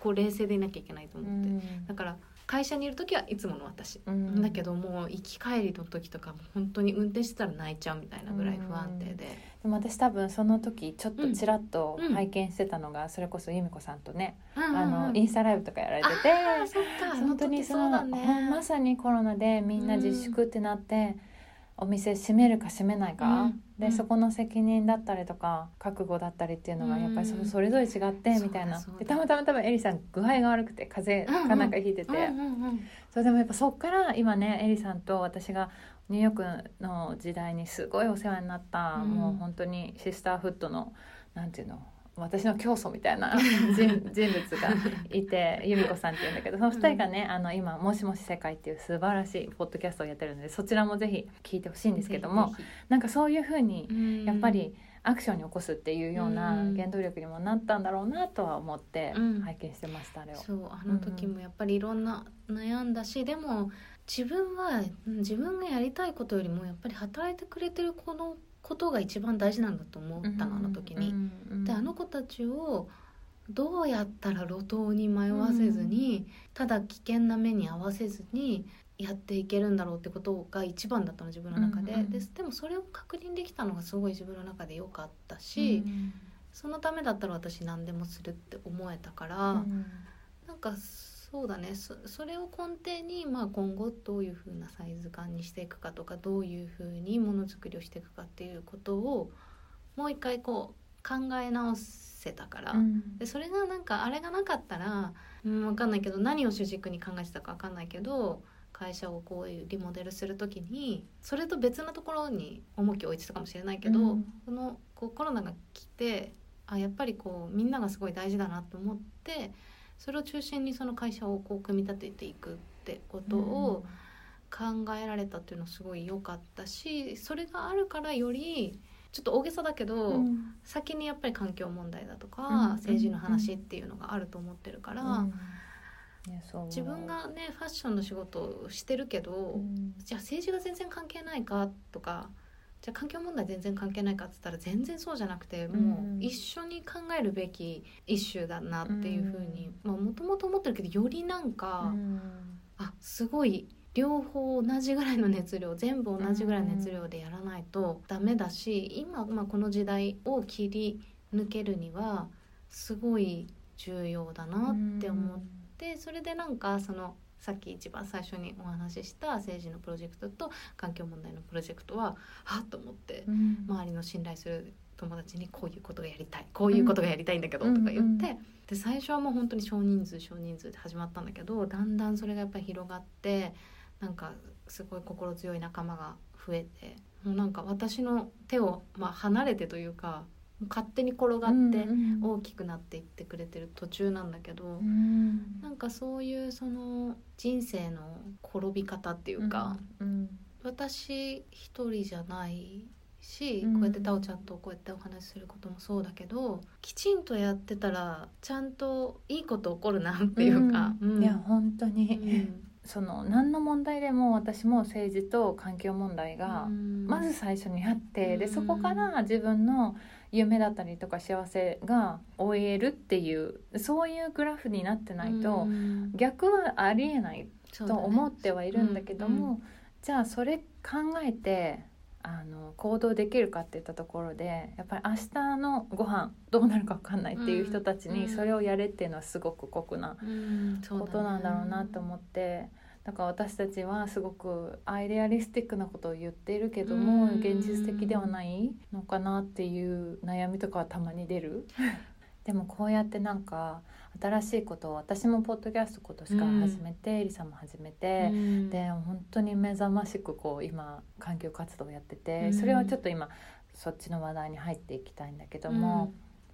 こう冷静でいなきゃいけないとう思って、ん。だから会社にいる時はいつもの私、うん。だけどもう行き帰りの時とかも本当に運転してたら泣いちゃうみたいなぐらい不安定で、でも私多分その時ちょっとちらっとうん。拝見してたのがそれこそ由美子さんとねあのインスタライブとかやられてて本当にそのまさにコロナでみんな自粛ってなってお店閉めるか閉めないか、うん。うん。でそこの責任だったりとか覚悟だったりっていうのがやっぱりそうんそれぞれ違ってみたいな。でたまたま多分エリさん具合が悪くて風邪かなんかひいてて、それでもやっぱそっから今ねエリさんと私がニューヨークの時代にすごいお世話になった、うん。もう本当にシスターフットのなんていうの私の教祖みたいな 人人物がいて由美子さんっていうんだけどその二人がね、あの今「もしもし世界」っていう素晴らしいポッドキャストをやってるのでそちらもぜひ聞いてほしいんですけどもぜなんかそういうふうにやっぱりアクションに起こすっていうようなうん。原動力にもなったんだろうなとは思ってうん。拝見してましたあれを。そうあの時もやっぱりいろんな悩んだし、でも自分はうん。自分がやりたいことよりもやっぱり働いてくれてるこのことが一番大事なんだと思ったのあの時に。であの子たちをどうやったら路頭に迷わせずに、ただ危険な目に遭わせずにやっていけるんだろうってことが一番だったの自分の中で,、うんうんででもそれを確認できたのがすごい自分の中で良かったし、そのためだったら私何でもするって思えたから、なんかそうだね。そそれを根底に、まあ、今後どういうふうなサイズ感にしていくかとかどういうふうにものづくりをしていくかっていうことをもう一回こう考え直せたから、でそれがなんかあれがなかったら、うん、分かんないけど何を主軸に考えてたか分かんないけど会社をこういうリモデルする時にそれと別なところに重きを置いてたかもしれないけど、うん。このこうコロナが来てあやっぱりこうみんながすごい大事だなと思ってそれを中心にその会社をこう組み立てていくってことを考えられたっていうのすごい良かったしそれがあるからよりちょっと大げさだけど、うん。先にやっぱり環境問題だとか、うん。政治の話っていうのがあると思ってるから、うん。自分がねファッションの仕事をしてるけど、うん。じゃあ政治が全然関係ないかとかじゃあ環境問題全然関係ないかって言ったら全然そうじゃなくてもう一緒に考えるべきイシューだなっていうふうにもともと思ってるけどよりなんか、うん。あすごい両方同じぐらいの熱量全部同じぐらいの熱量でやらないとダメだし今、まあ、この時代を切り抜けるにはすごい重要だなって思ってそれでなんかそのさっき一番最初にお話しした政治のプロジェクトと環境問題のプロジェクトははっと思ってうん。周りの信頼する友達にこういうことがやりたいこういうことがやりたいんだけどとか言って、うんで最初はもう本当に少人数少人数で始まったんだけどだんだんそれがやっぱり広がってなんかすごい心強い仲間が増えてもうなんか私の手を、まあ、離れてというか勝手に転がってうん大きくなっていってくれてる途中なんだけど。うん。なんかそういうその人生の転び方っていうか、うん。私一人じゃないし、うん。こうやってタオちゃんとこうやってお話しすることもそうだけどきちんとやってたらちゃんといいこと起こるなっていうか、うん。いや本当うに、ん。その何の問題でも私も政治と環境問題がうん。まず最初にあって、でうん。そこから自分の夢だったりとか幸せが追えるっていうそういうグラフになってないと、うん。逆はありえないと思ってはいるんだけども、うんじゃあそれ考えてあの行動できるかっていったところでやっぱり明日のご飯どうなるか分かんないっていう人たちにうん。それをやれっていうのはすごく酷なことなんだろうなと思って。だから私たちはすごくアイデアリスティックなことを言っているけども、うん。現実的ではないのかなっていう悩みとかはたまに出る。でもこうやってなんか新しいことを私もポッドキャスト今年から始めて、エリさんも始めて、うん。で本当に目覚ましくこう今環境活動をやってて、うん。それはちょっと今そっちの話題に入っていきたいんだけども、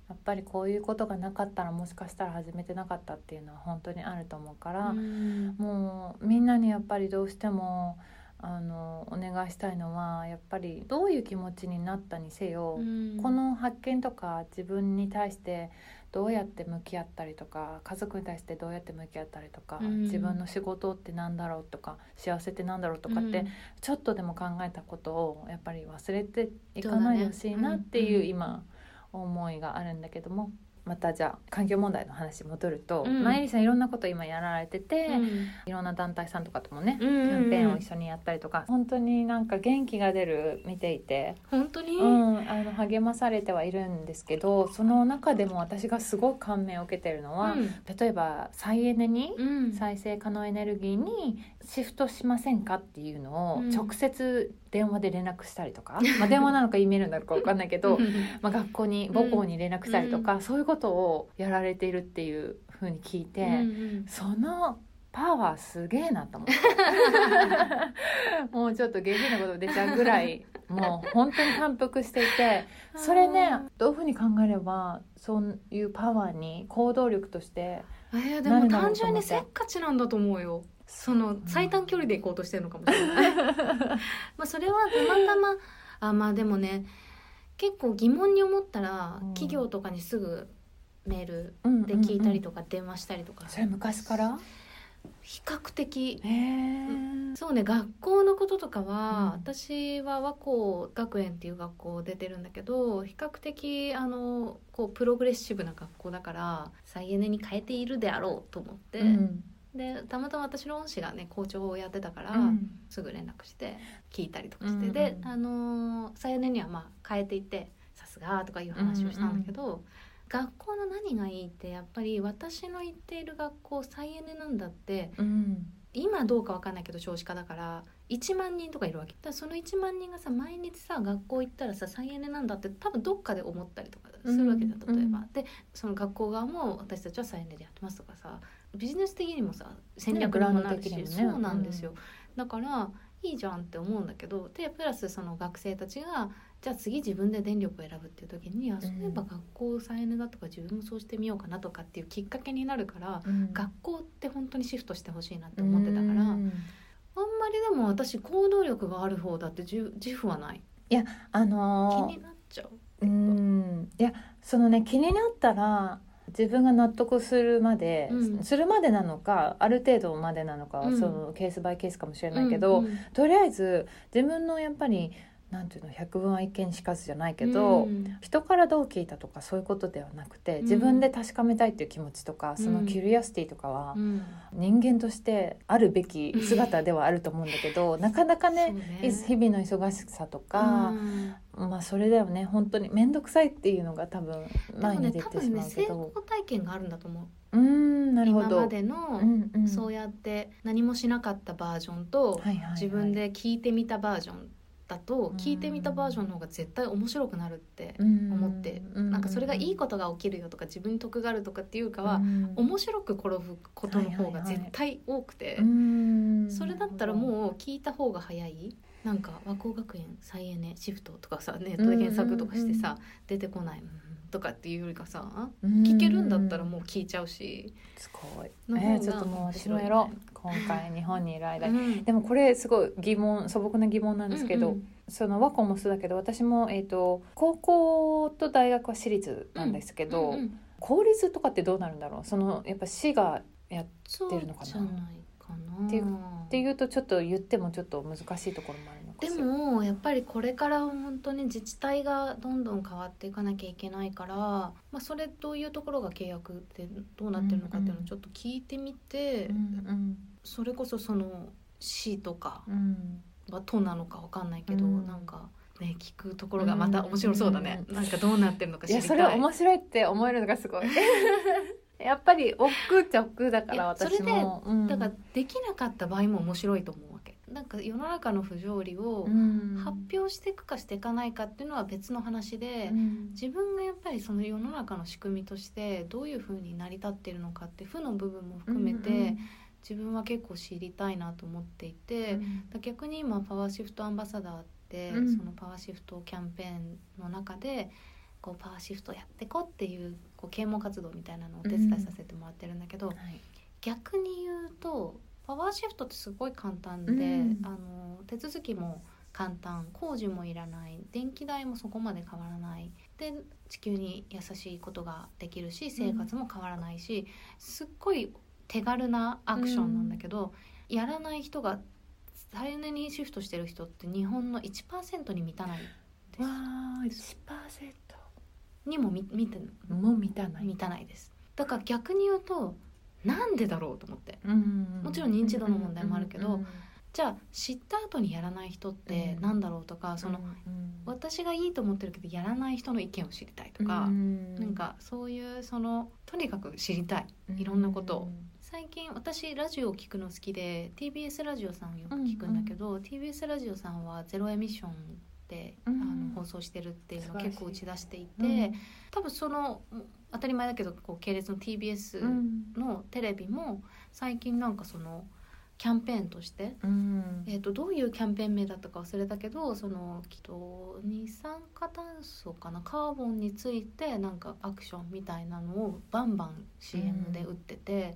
やっぱりこういうことがなかったらもしかしたら始めてなかったっていうのは本当にあると思うから、うん。もうみんなにやっぱりどうしてもあのお願いしたいのはやっぱりどういう気持ちになったにせよ、うん。この発見とか自分に対してどうやって向き合ったりとか家族に対してどうやって向き合ったりとか、うん。自分の仕事ってなんだろうとか幸せってなんだろうとかって、うん。ちょっとでも考えたことをやっぱり忘れていかないでほしいなっていう今思いがあるんだけども。またじゃあ環境問題の話戻ると、うん。まあエリさんいろんなこと今やられてて、うん。いろんな団体さんとかともね、キャンペーンを一緒にやったりとか本当になんか元気が出る見ていて、本当に、うん、あの励まされてはいるんですけどその中でも私がすごく感銘を受けてるのは、うん。例えば再エネに、うん。再生可能エネルギーにシフトしませんかっていうのをうん。直接電話で連絡したりとか、まあ、電話なのか E メールなのか分かんないけど、うんまあ、学校に母校に連絡したりとか、そういうことをやられているっていうふうに聞いて、うんうん。そのパワーすげえなと思って。もうちょっと下品なこと出ちゃうぐらいもう本当に感服していて それねどういうふうに考えればそういうパワーに行動力としてえーでも単純にせっかちなんだと思うよ。その最短距離で行こうとしてるのかもしれない。まあそれはたまたまあまあでもね結構疑問に思ったら、うん。企業とかにすぐメールうんで聞いたりととか電話したりとか、それ昔から？比較的。そうね学校のこととかは、うん。私は和光学園っていう学校出てるんだけど比較的あのこうプログレッシブな学校だから再エネに変えているであろうと思って、うん。でたまたま私の恩師がね校長をやってたから、うん。すぐ連絡して聞いたりとかして、うんであのー再エネにはまあ変えていってさすがとかいう話をしたんだけど、学校の何がいいってやっぱり私の行っている学校再エネなんだってうん。今どうかわかんないけど少子化だから1万人とかいるわけ。だその1万人がさ毎日さ学校行ったらさ再エネなんだって多分どっかで思ったりとかするわけだ、うん例えば、うんでその学校側も私たちは再エネでやってますとかさビジネス的にもさ戦略にもなるし、的にもね。そうなんですよ、だからいいじゃんって思うんだけどでプラスその学生たちがじゃあ次自分で電力を選ぶっていう時にあそういえば学校再エネだとか自分もそうしてみようかなとかっていうきっかけになるから、うん。学校って本当にシフトしてほしいなって思ってたから、うん。あんまりでも私行動力がある方だって自自負はない？あ気のーになっちゃう、うん。いやそのね気になったら自分が納得するまで、うん。するまでなのかある程度までなのかは、うん。そのケースバイケースかもしれないけど、うんうん。とりあえず自分のやっぱりなんていうの百聞は一見しかずじゃないけど、うん。人からどう聞いたとかそういうことではなくて自分で確かめたいっていう気持ちとか、そのキュリアシティとかはうん。人間としてあるべき姿ではあると思うんだけど、なかなかねそう日々の忙しさとか、うん。まあそれだよね本当に面倒くさいっていうのが多分前に出てしまうけど、功体験があるんだと思う。うーんなるほど。今までの、うん。うん。そうやって何もしなかったバージョンと、はいはいはい。自分で聞いてみたバージョンだと、うん。聞いてみたバージョンの方が絶対面白くなるって思思って、なんかそれがいいことが起きるよとか自分に得があるとかっていうかは、面白く転ぶことの方が絶対多くて、それだったらもう聞いた方が早い。なんか和光学園再エネシフトとかさネットで検索とかしてさ、出てこないうんとかっていうよりかさ聞けるんだったらもう聞いちゃうし、すごい。えー、ちょっともう私もやろう今回日本にいる間に、うん。でもこれすごい疑問素朴な疑問なんですけど、うんうん。その和光もそうだけど私も、えー、と高校と大学は私立なんですけど、うんうん公立とかってどうなるんだろう？そのやっぱ市がやってるのかな？ないかな。っていうっていうとちょっと言ってもちょっと難しいところもあるでもやっぱりこれから本当に自治体がどんどん変わっていかなきゃいけないから、まあ、それどういうところが契約ってどうなってるのかっていうのをちょっと聞いてみて、うんそれこそその市とかうん。は都なのかわかんないけど、うん。なんかね聞くところがまた面白そうだね、なんかどうなってるのかいや知りたい。それ面白いって思えるのがすごい。やっぱり億劫っちゃ億劫だからいや私も。うん。だからできなかった場合も面白いと思うなんか世の中の不条理をうん。発表していくかしていかないかっていうのは別の話で、うん。自分がやっぱりその世の中の仕組みとしてどういうふうに成り立ってるのかって負の部分も含めて、自分は結構知りたいなと思っていて、だ逆に今パワーシフトアンバサダーって、うん。そのパワーシフトキャンペーンの中でこうパワーシフトやってこっていうこう啓蒙活動みたいなのをお手伝いさせてもらってるんだけど、はい。逆に言うとパワーシフトってすごい簡単で、うん。あの手続きも簡単。工事もいらない。電気代もそこまで変わらない。で地球に優しいことができるし生活も変わらないし、すっごい手軽なアクションなんだけど、やらない人が再エネにシフトしてる人って日本の1%に満たないです。わあ1%にも見見てもう満たない。満たないです。だから逆に言うとなんでだろうと思って。うんもちろん認知度の問題もあるけどうんじゃあ知った後にやらない人ってうん。なんだろうとか、そのうん私がいいと思ってるけどやらない人の意見を知りたいとか、うんなんかそういうそのとにかく知りたい。いろんなことを。最近私ラジオを聞くの好きで TBS ラジオさんをよく聞くんだけど、TBS ラジオさんはゼロエミッションで、うん。あの放送してるっていうのを結構打ち出していて、うん。多分その当たり前だけどこう系列の TBS うん。のテレビも最近なんかそのキャンペーンとして、うん。えー、とどういうキャンペーン名だったか忘れたけどそのきっと二酸化炭素かなカーボンについてなんかアクションみたいなのをバンバン CM で打ってて、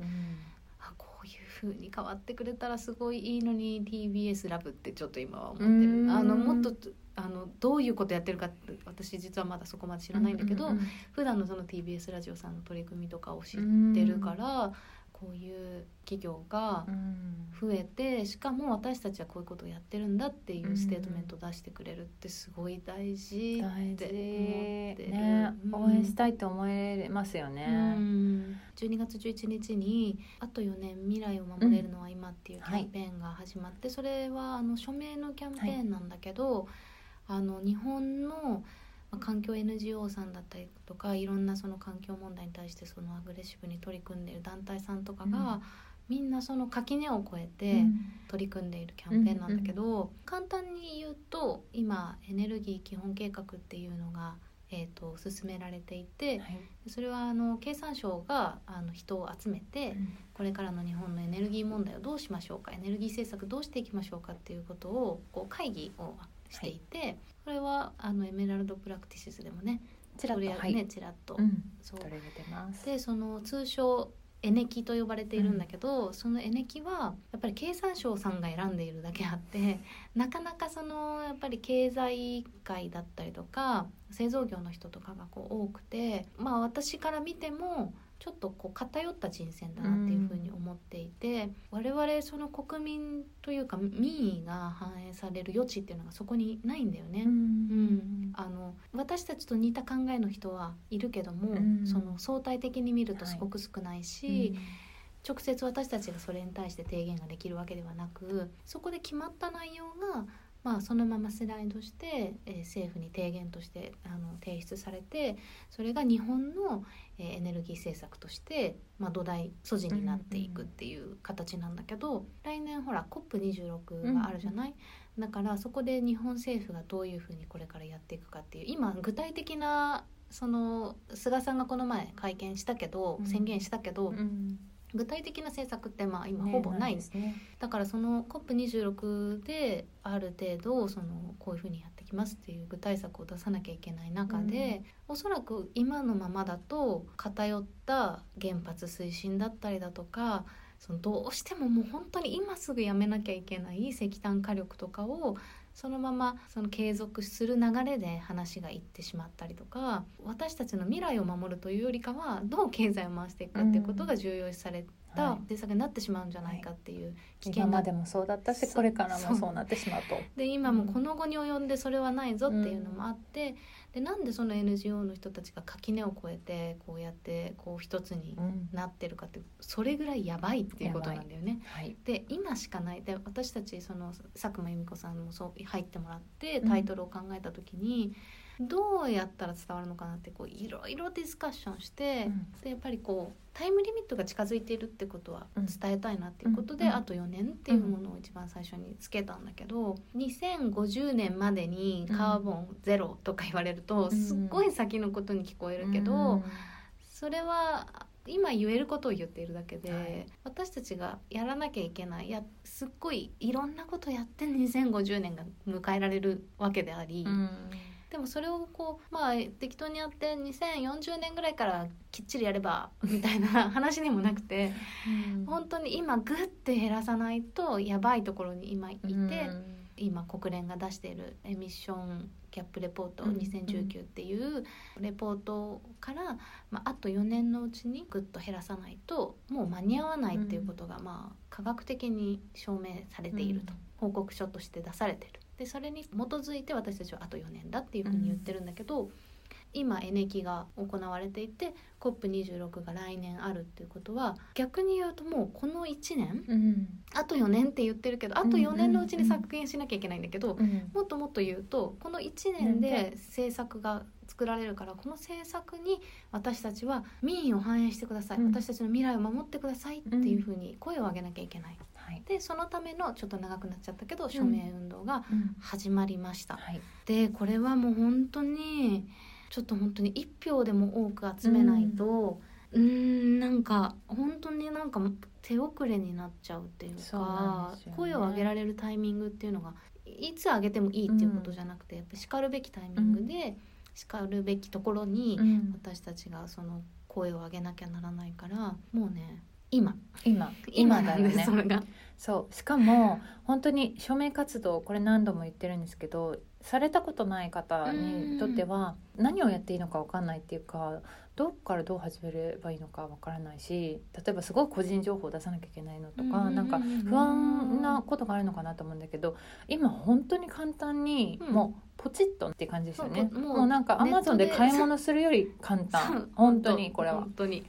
あこういう風に変わってくれたらすごいいいのに TBS ラブってちょっと今は思ってうん。るあのもっとあのどういうことやってるかって私実はまだそこまで知らないんだけど、うんうん普段のその TBS ラジオさんの取り組みとかを知ってるから、こういう企業がうん増えてしかも私たちはこういうことをやってるんだっていうステートメントを出してくれるってすごい大事って思ってる。ね、うん応援したいって思えますようね。ん12月11日に「あと4年未来を守れるのは今」っていうキャンペーンが始まって、それはあの署名のキャンペーンなんだけど、あの日本のまあ環境 NGO さんだったりとかいろんなその環境問題に対してそのアグレッシブに取り組んでいる団体さんとかが、うん。みんなその垣根を越えて、うん。取り組んでいるキャンペーンなんだけど、簡単に言うと今エネルギー基本計画っていうのが、えー、と進められていてはい。それはあの経産省があの人を集めてこれからの日本のエネルギー問題をどうしましょうかエネルギー政策どうしていきましょうかっていうことをこう会議をしていて、これはあのエメラルドプラクティシスでもねちらっと取り上げねちらっと、うん。そう。取り上げてます。でその通称エネキと呼ばれているんだけど、そのエネキはやっぱり経産省さんが選んでいるだけあって なかなかそのやっぱり経済界だったりとか製造業の人とかがこう多くてまあ私から見てもちょっとこう偏った人選だなっていうふうに思っていて、我々その国民というか民意が反映される余地っていうのがそこにないんだよね。うん、あの私たちと似た考えの人はいるけども、うん。その相対的に見るとすごく少ないし、うん。直接私たちがそれに対して提言ができるわけではなくそこで決まった内容が、まあ、そのままスライドして、えー政府に提言としてあの提出されてそれが日本の、えーエネルギー政策として、まあ、土台素地になっていくっていう形なんだけど、来年ほら COP26 があるじゃない、だからそこで日本政府がどういうふうにこれからやっていくかっていう今具体的なその菅さんがこの前会見したけど、うん。宣言したけど、うん具体的な政策ってまあ今ねほぼない、ですね。だからその COP26 である程度そのこういうふうにやってきますっていう具体策を出さなきゃいけない中で、おそらく今のままだと偏った原発推進だったりだとかそのどうしてももう本当に今すぐやめなきゃいけない石炭火力とかをそのままその継続する流れで話がいってしまったりとか私たちの未来を守るというよりかはどう経済を回していくかっていうことが重要視されたはい。政策になってしまうんじゃないかっていう危険今がまでもそうだったしこれからもそう。なってしまうと。で今もこの後に及んでそれはないぞっていうのもあって、でなんでその NGO の人たちが垣根を越えてこうやってこう一つにうん。なってるかってそれぐらいやばいっていうことなんだよね。はい。で今しかない。で私たちその佐久間由美子さんもそう入ってもらってタイトルを考えた時に、どうやったら伝わるのかなってこういろいろディスカッションして、うん。でやっぱりこうタイムリミットが近づいているってことはうん伝えたいなっていうことで、うんあと4年っていうものを一番最初につけたんだけど、2050年までにカーボンゼロとか言われると、うん。すっごい先のことに聞こえるけど、うん。それは今言えることを言っているだけで、はい。私たちがやらなきゃいけないいやすっごいいろんなことやって2050年が迎えられるわけであり、うんでもそれをこうまあ適当にやって2040年ぐらいからきっちりやれば みたいな話でもなくて本当に今グッて減らさないとやばいところに今いて、今国連が出しているエミッションギャップレポートうん2019っていうレポートから、まあ、あと4年のうちにぐっと減らさないともう間に合わないっていうことが、まあ、科学的に証明されていると、報告書として出されてるでそれに基づいて私たちはあと4年だっていうふうに言ってるんだけど、今エネキが行われていて COP26 が来年あるっていうことは逆に言うともうこの1年うん。あと4年って言ってるけどあと4年のうちに削減しなきゃいけないんだけど、うんもっともっと言うとこの1年で政策が作られるからこの政策に私たちは民意を反映してください、うん。私たちの未来を守ってくださいっていうふうに声を上げなきゃいけない。はい。でそのためのちょっと長くなっちゃったけど署名運動がうん。始まりました。はい。でこれはもう本当にちょっと本当に1票でも多く集めないとうーんなんか本当になんか手遅れになっちゃうっていうかね。声を上げられるタイミングっていうのがいつ上げてもいいっていうことじゃなくて、やっぱしかるべきタイミングで、しかるべきところにうん。私たちがその声を上げなきゃならないからもうね今。今。今だよね。すそれが。そう。しかも本当に署名活動これ何度も言ってるんですけどされたことない方にとっては何をやっていいのか分かんないっていうかどっからどう始めればいいのか分からないし例えばすごい個人情報を出さなきゃいけないのとかなんか不安なことがあるのかなと思うんだけど今本当に簡単にうん。もうポチッとって感じですよね。もうなんかアマゾンで買い物するより簡単。本当にこれは。本当に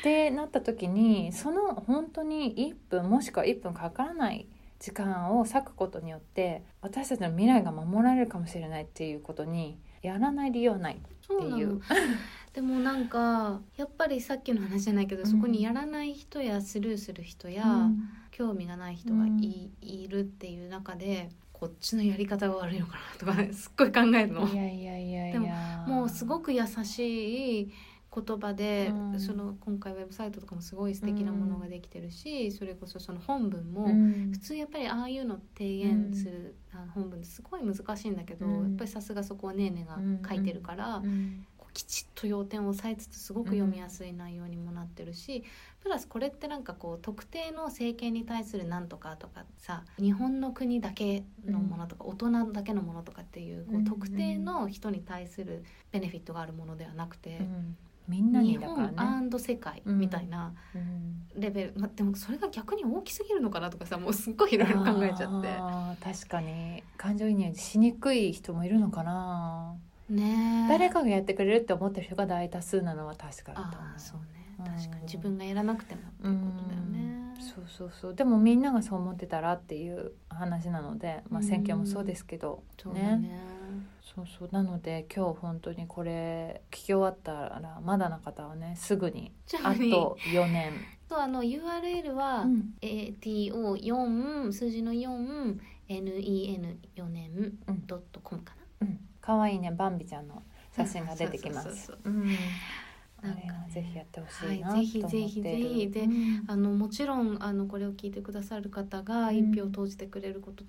ってなった時にその本当に1分もしくは1分かからない時間を割くことによって私たちの未来が守られるかもしれないっていうことにやらない理由はないっていう。でもなんかやっぱりさっきの話じゃないけど、うん。そこにやらない人やスルーする人や、興味がない人がい,、いるっていう中でこっちのやり方が悪いのかなとか、すっごい考えるの。いやいやいやいでもやもうすごく優しい言葉で、うん。その今回ウェブサイトとかもすごい素敵なものができてるし、それこそその本文も、うん。普通やっぱりああいうの提言する、あの本文ってすごい難しいんだけど、うん。やっぱりさすがそこはねーねーが書いてるから、うん。こうきちっと要点を押さえつつすごく読みやすい内容にもなってるし、プラスこれってなんかこう特定の政権に対するなんとかとかさ日本の国だけのものとか、大人だけのものとかっていうこうん。う特定の人に対するベネフィットがあるものではなくて、うんみんな日にだから本ね。世界みたいなうん。レベル、まあ、でもそれが逆に大きすぎるのかなとかさもうすっごいいろいろ考えちゃって。確かに感情移入しにくい人もいるのかな、ねえ。誰かがやってくれるって思ってる人が大多数なのは確かだと思う。そうね。うん確かに。自分がやらなくてもっていうことだよね。そうそうそう。でもみんながそう思ってたらっていう話なので、まあ、うん。選挙もそうですけど、そうだねそうそう。なので今日本当にこれ聞き終わったらまだな方はねすぐにあと4年、そうあの URL は、うん。ATO4 数字の 4NEN4 年うん。ドットコムかうん、かわいいねバンビちゃんの写真が出てきま。す。なんかぜひやってほしはいいなと思ってる、ぜひぜひぜひでうん。な。あのもちろんあのこれを聞いてくださる方がうん。一票を投じてくれること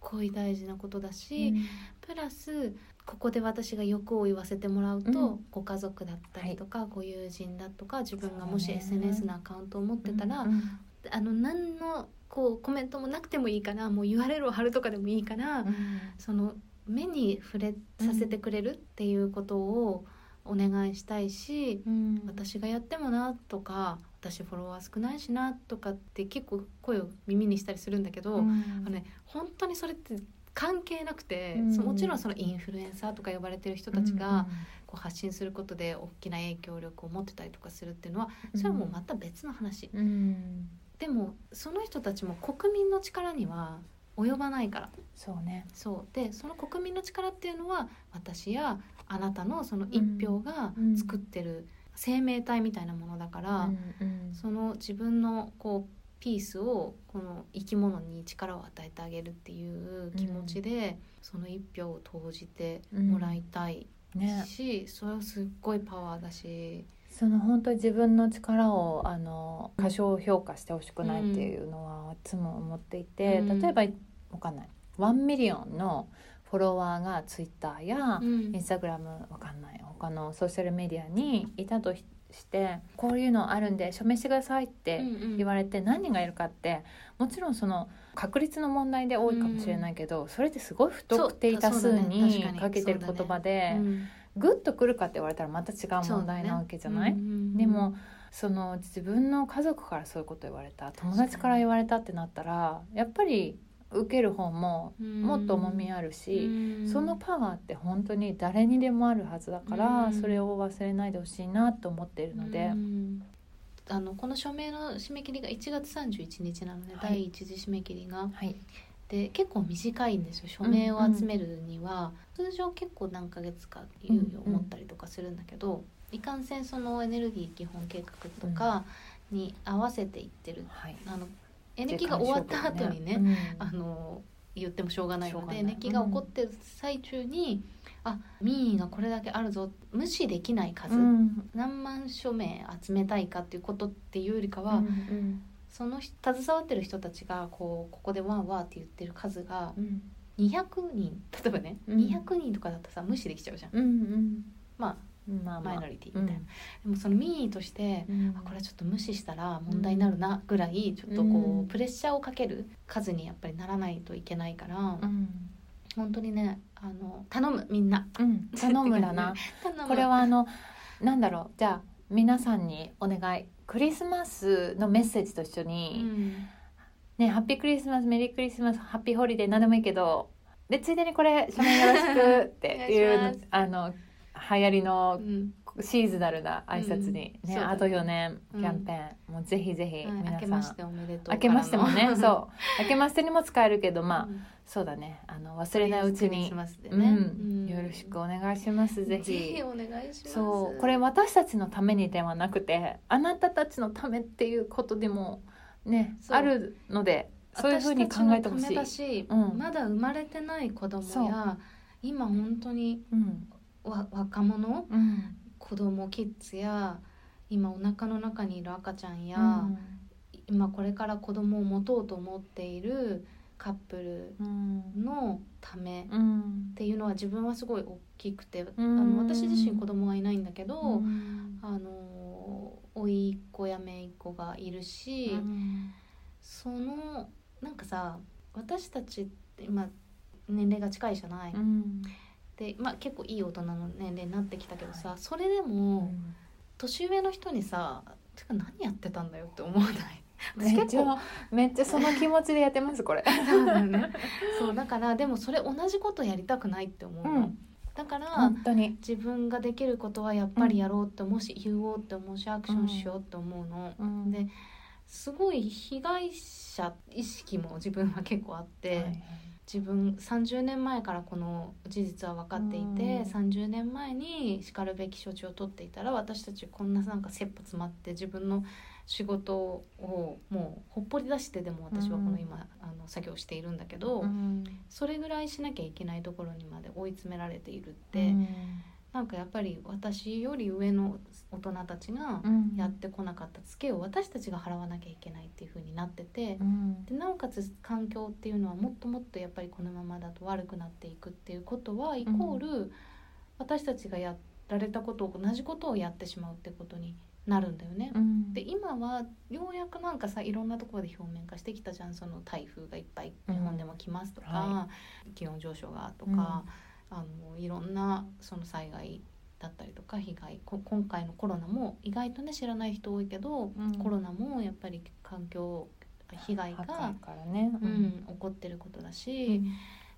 ごい大事なことだし、プラスここで私が欲を言わせてもらうと、うん。ご家族だったりとか、ご友人だとか自分がもし SNS のアカウントを持ってたら、うんあの何のこうコメントもなくてもいいからもう URL を貼るとかでもいいから、うん。その目に触れさせてくれるっていうことをお願いしたいし、うん。私がやってもなとか私フォロワー少ないしなとかって結構声を耳にしたりするんだけど、うん。あのね本当にそれって関係なくて、うん。もちろんそのインフルエンサーとか呼ばれてる人たちがこう発信することで大きな影響力を持ってたりとかするっていうのはそれはもうまた別の話、うん。うんでもその人たちも国民の力には及ばないから。そうね。そう。でその国民の力っていうのは私やあなたのその一票がうん。作ってる生命体みたいなものだから、うんうん。その自分のこうピースをこの生き物に力を与えてあげるっていう気持ちで、その一票を投じてもらいたいねし、それはすっごいパワーだし、その本当に自分の力をあの過小評価してほしくないっていうのは、いつも思っていて、うん。例えばわかんない。1 million のフォロワーがツイッターやうん。インスタグラムわかんない他のソーシャルメディアにいたとしてこういうのあるんで署名してくださいって言われて何人がいるかってもちろんその確率の問題で多いかもしれないけど、それってすごい不特定多数に投げかけてる言葉で、うん。グッとくるかって言われたらまた違う問題なわけじゃない、でもその自分の家族からそういうこと言われた友達から言われたってなったらやっぱり受ける方ももっと重みあるし、うん。そのパワーって本当に誰にでもあるはずだから、うん。それを忘れないでほしいなと思っているので、うん。あのこの署名の締め切りが1月31日なので、はい。第一次締め切りが。はい、で結構短いんですよ署名を集めるには、通常結構何ヶ月か猶予を持ったりとかするんだけど、いかんせんそのエネルギー基本計画とかに合わせていってる、はい、あのエネキが終わった後にねうん。あの言ってもしょうがないので熱気が起こってる最中に、あ民意がこれだけあるぞ無視できない数、うん。何万署名集めたいかっていうことっていうよりかは、うんその人携わってる人たちがこうここでワーワーって言ってる数がうん。200人。例えばね、うん。200人とかだとさ無視できちゃうじゃん。うんうん。ままあまあ。あマイノリティみたいな、でもその民意として、うん。あこれちょっと無視したら問題になるなぐらいちょっとこう、うん。プレッシャーをかける数にやっぱりならないといけないから、うん。本当にねあの頼むみんな。うん。頼むだな。頼む。これはあのなんだろう。じゃあ皆さんにお願い。クリスマスのメッセージと一緒うに、ん。ねハッピークリスマスメリークリスマスハッピーホリデー何でもいいけどでついでにこれ署名よろしくっていうあの流行りのうん。シーズナルな挨拶に、ねあと4年うんキャンペーン、もうぜひぜひはい皆さん、明けましておめでとう明けましてもねう そう。明けましてにも使えるけどまあ、ん。そうだね。あの忘れないうちにうね。ん、よろしくお願いします。ぜぜひひお願いします。そう。これ私たちのためにではなくてあなたたちのためっていうことでもねあるのでそういうふうに考えてほしい。まだ生まれてない子供や今本当にうん。わ若者？うん。子供キッズや今お腹の中にいる赤ちゃんや、うん。今これから子供を持とうと思っているカップルうん。のためっうん。ていうのは自分はすごい大きくて、うん。あの私自身子供はいないんだけど、うん。あの甥っ子や姪っ子がいるし、うん。そのなんかさ私たちって今年齢が近いじゃない、うんで、まあ、結構いい大人の年齢になってきたけどさ、それでも年上の人にさ「てか何やってたんだよ」って思わない？私めっちゃめっちゃその気持ちでやってますこれ。そうだよね。そうだからでもそれ同じことやりたくないって思うの、うん。だから本当に。自分ができることはやっぱりやろうって思うし、言おうって思うしアクションしようって思うの、うん。ですごい被害者意識も自分は結構あって、はい自分30年前からこの事実は分かっていて、うん。30年前にしかるべき処置を取っていたら私たちこんななんか切羽詰まって自分の仕事をもうほっぽり出してでも私はこの今、あの作業をしているんだけど、うん。それぐらいしなきゃいけないところにまで追い詰められているって、うん。なんかやっぱり私より上の大人たちがうん。やってこなかったツケを私たちが払わなきゃいけないっていう風になってて。うん。でなおかつ環境っていうのはもっともっとやっぱりこのままだと悪くなっていくっていうことはイコール、私たちがやられたことを同じことをやってしまうってことになるんだよね。うん。で今はようやくなんかさいろんなところで表面化してきたじゃん。その台風がいっぱいうん。日本でも来ますとか、は気温上昇がとか、あのいろんなその災害だったりとか被害こ今回のコロナも意外とね知らない人多いけど、うん。コロナもやっぱり環境被害がね。うん、起こってることだし、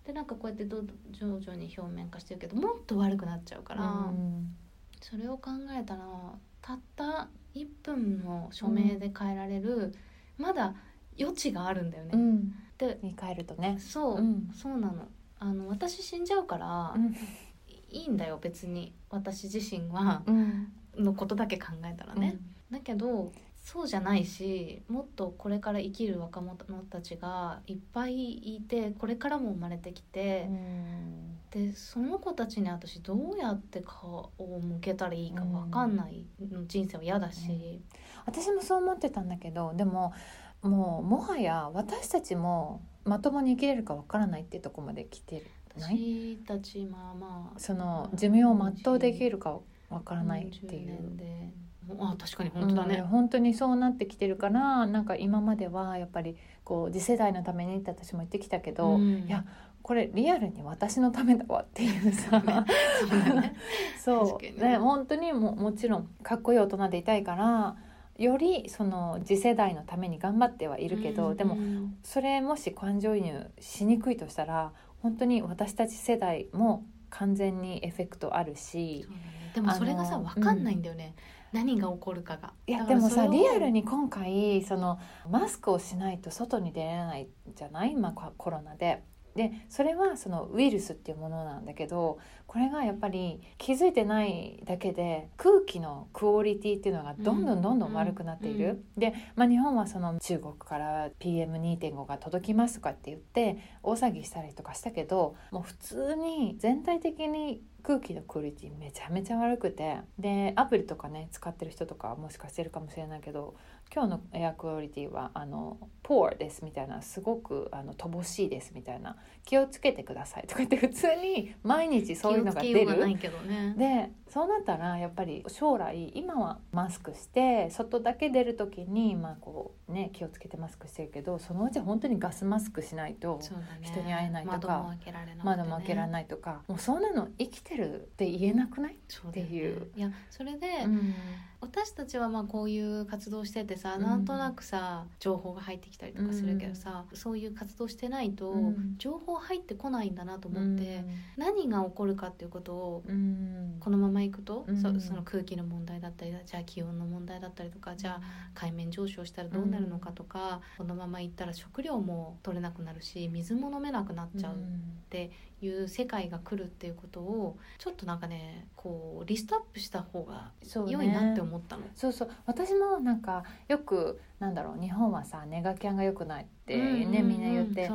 でなんかこうやって徐々に表面化してるけどもっと悪くなっちゃうから、うん。それを考えたらたった1分の署名で変えられる、まだ余地があるんだよね。うん。でに変えるとね。そう、うん。そうなの。あの私死んじゃうから、うんいいんだよ別に。私自身は。うん。のことだけ考えたらね。だけどそうじゃないしもっとこれから生きる若者たちがいっぱいいてこれからも生まれてきて、でその子たちに私どうやって顔を向けたらいいか分かんないの人生は嫌だし、私もそう思ってたんだけどでももうもはや私たちもまともに生きれるかわからないっていうところまで来てる私たちまあまあその寿命を全うできるかわからないって40いう。あ確かに本当だね、うん本当にそうなってきてるからなんか今まではやっぱりこう次世代のためにって私も言ってきたけど、うん。いやこれリアルに私のためだわっていうさ。そうだね。そう。ね本当にももちろんかっこいい大人でいたいからよりその次世代のために頑張ってはいるけど、うんでもうん。それもし感情移入しにくいとしたら本当に私たち世代も完全にエフェクトあるしねでもそれがさ分かんないんだよね、何が起こるかが。いやでもさリアルに今回そのマスクをしないと外に出れないじゃない？今ココロナで。でそれはそのウイルスっていうものなんだけどこれがやっぱり気づいてないだけで空気のクオリティっていうのがどんどんどんどん悪くなっている。で、まあ、日本はその中国から PM2.5 が届きますとかって言って大騒ぎしたりとかしたけどもう普通に全体的に空気のクオリティめちゃめちゃ悪くてでアプリとかね使ってる人とかはもしかしてるかもしれないけど今日のエアクオリティはあのポーですみたいなすごくあの乏しいですみたいな気をつけてくださいとか言って普通に毎日そういうのが出る。ねでそうなったらやっぱり将来今はマスクして外だけ出る時にまあこうね気をつけてマスクしてるけどそのうち本当にガスマスクしないと人に会えないとか窓も開けられなくて、ね、窓も開けられないとかもうそんなの生きてるって言えなくない、っていう。いやそれで、うん。私たちはまあこういう活動しててさ、うん。なんとなくさ情報が入ってきたりとかするけどさ、そういう活動してないと、うん。情報入ってこないんだなと思って、何が起こるかっていうことをうん。このままいくと、うん。そその空気の問題だったりじゃあ気温の問題だったりとかじゃあ海面上昇したらどうなるのかとか、このままいったら食料も取れなくなるし水も飲めなくなっちゃうっていう世界が来るっていうことをちょっとなんかねこうリストアップした方がそうね。良いなって思ったの。そうそう。私もなんかよくなんだろう日本はさネガキャンが良くない。ってね、うんうんうん。みんな言って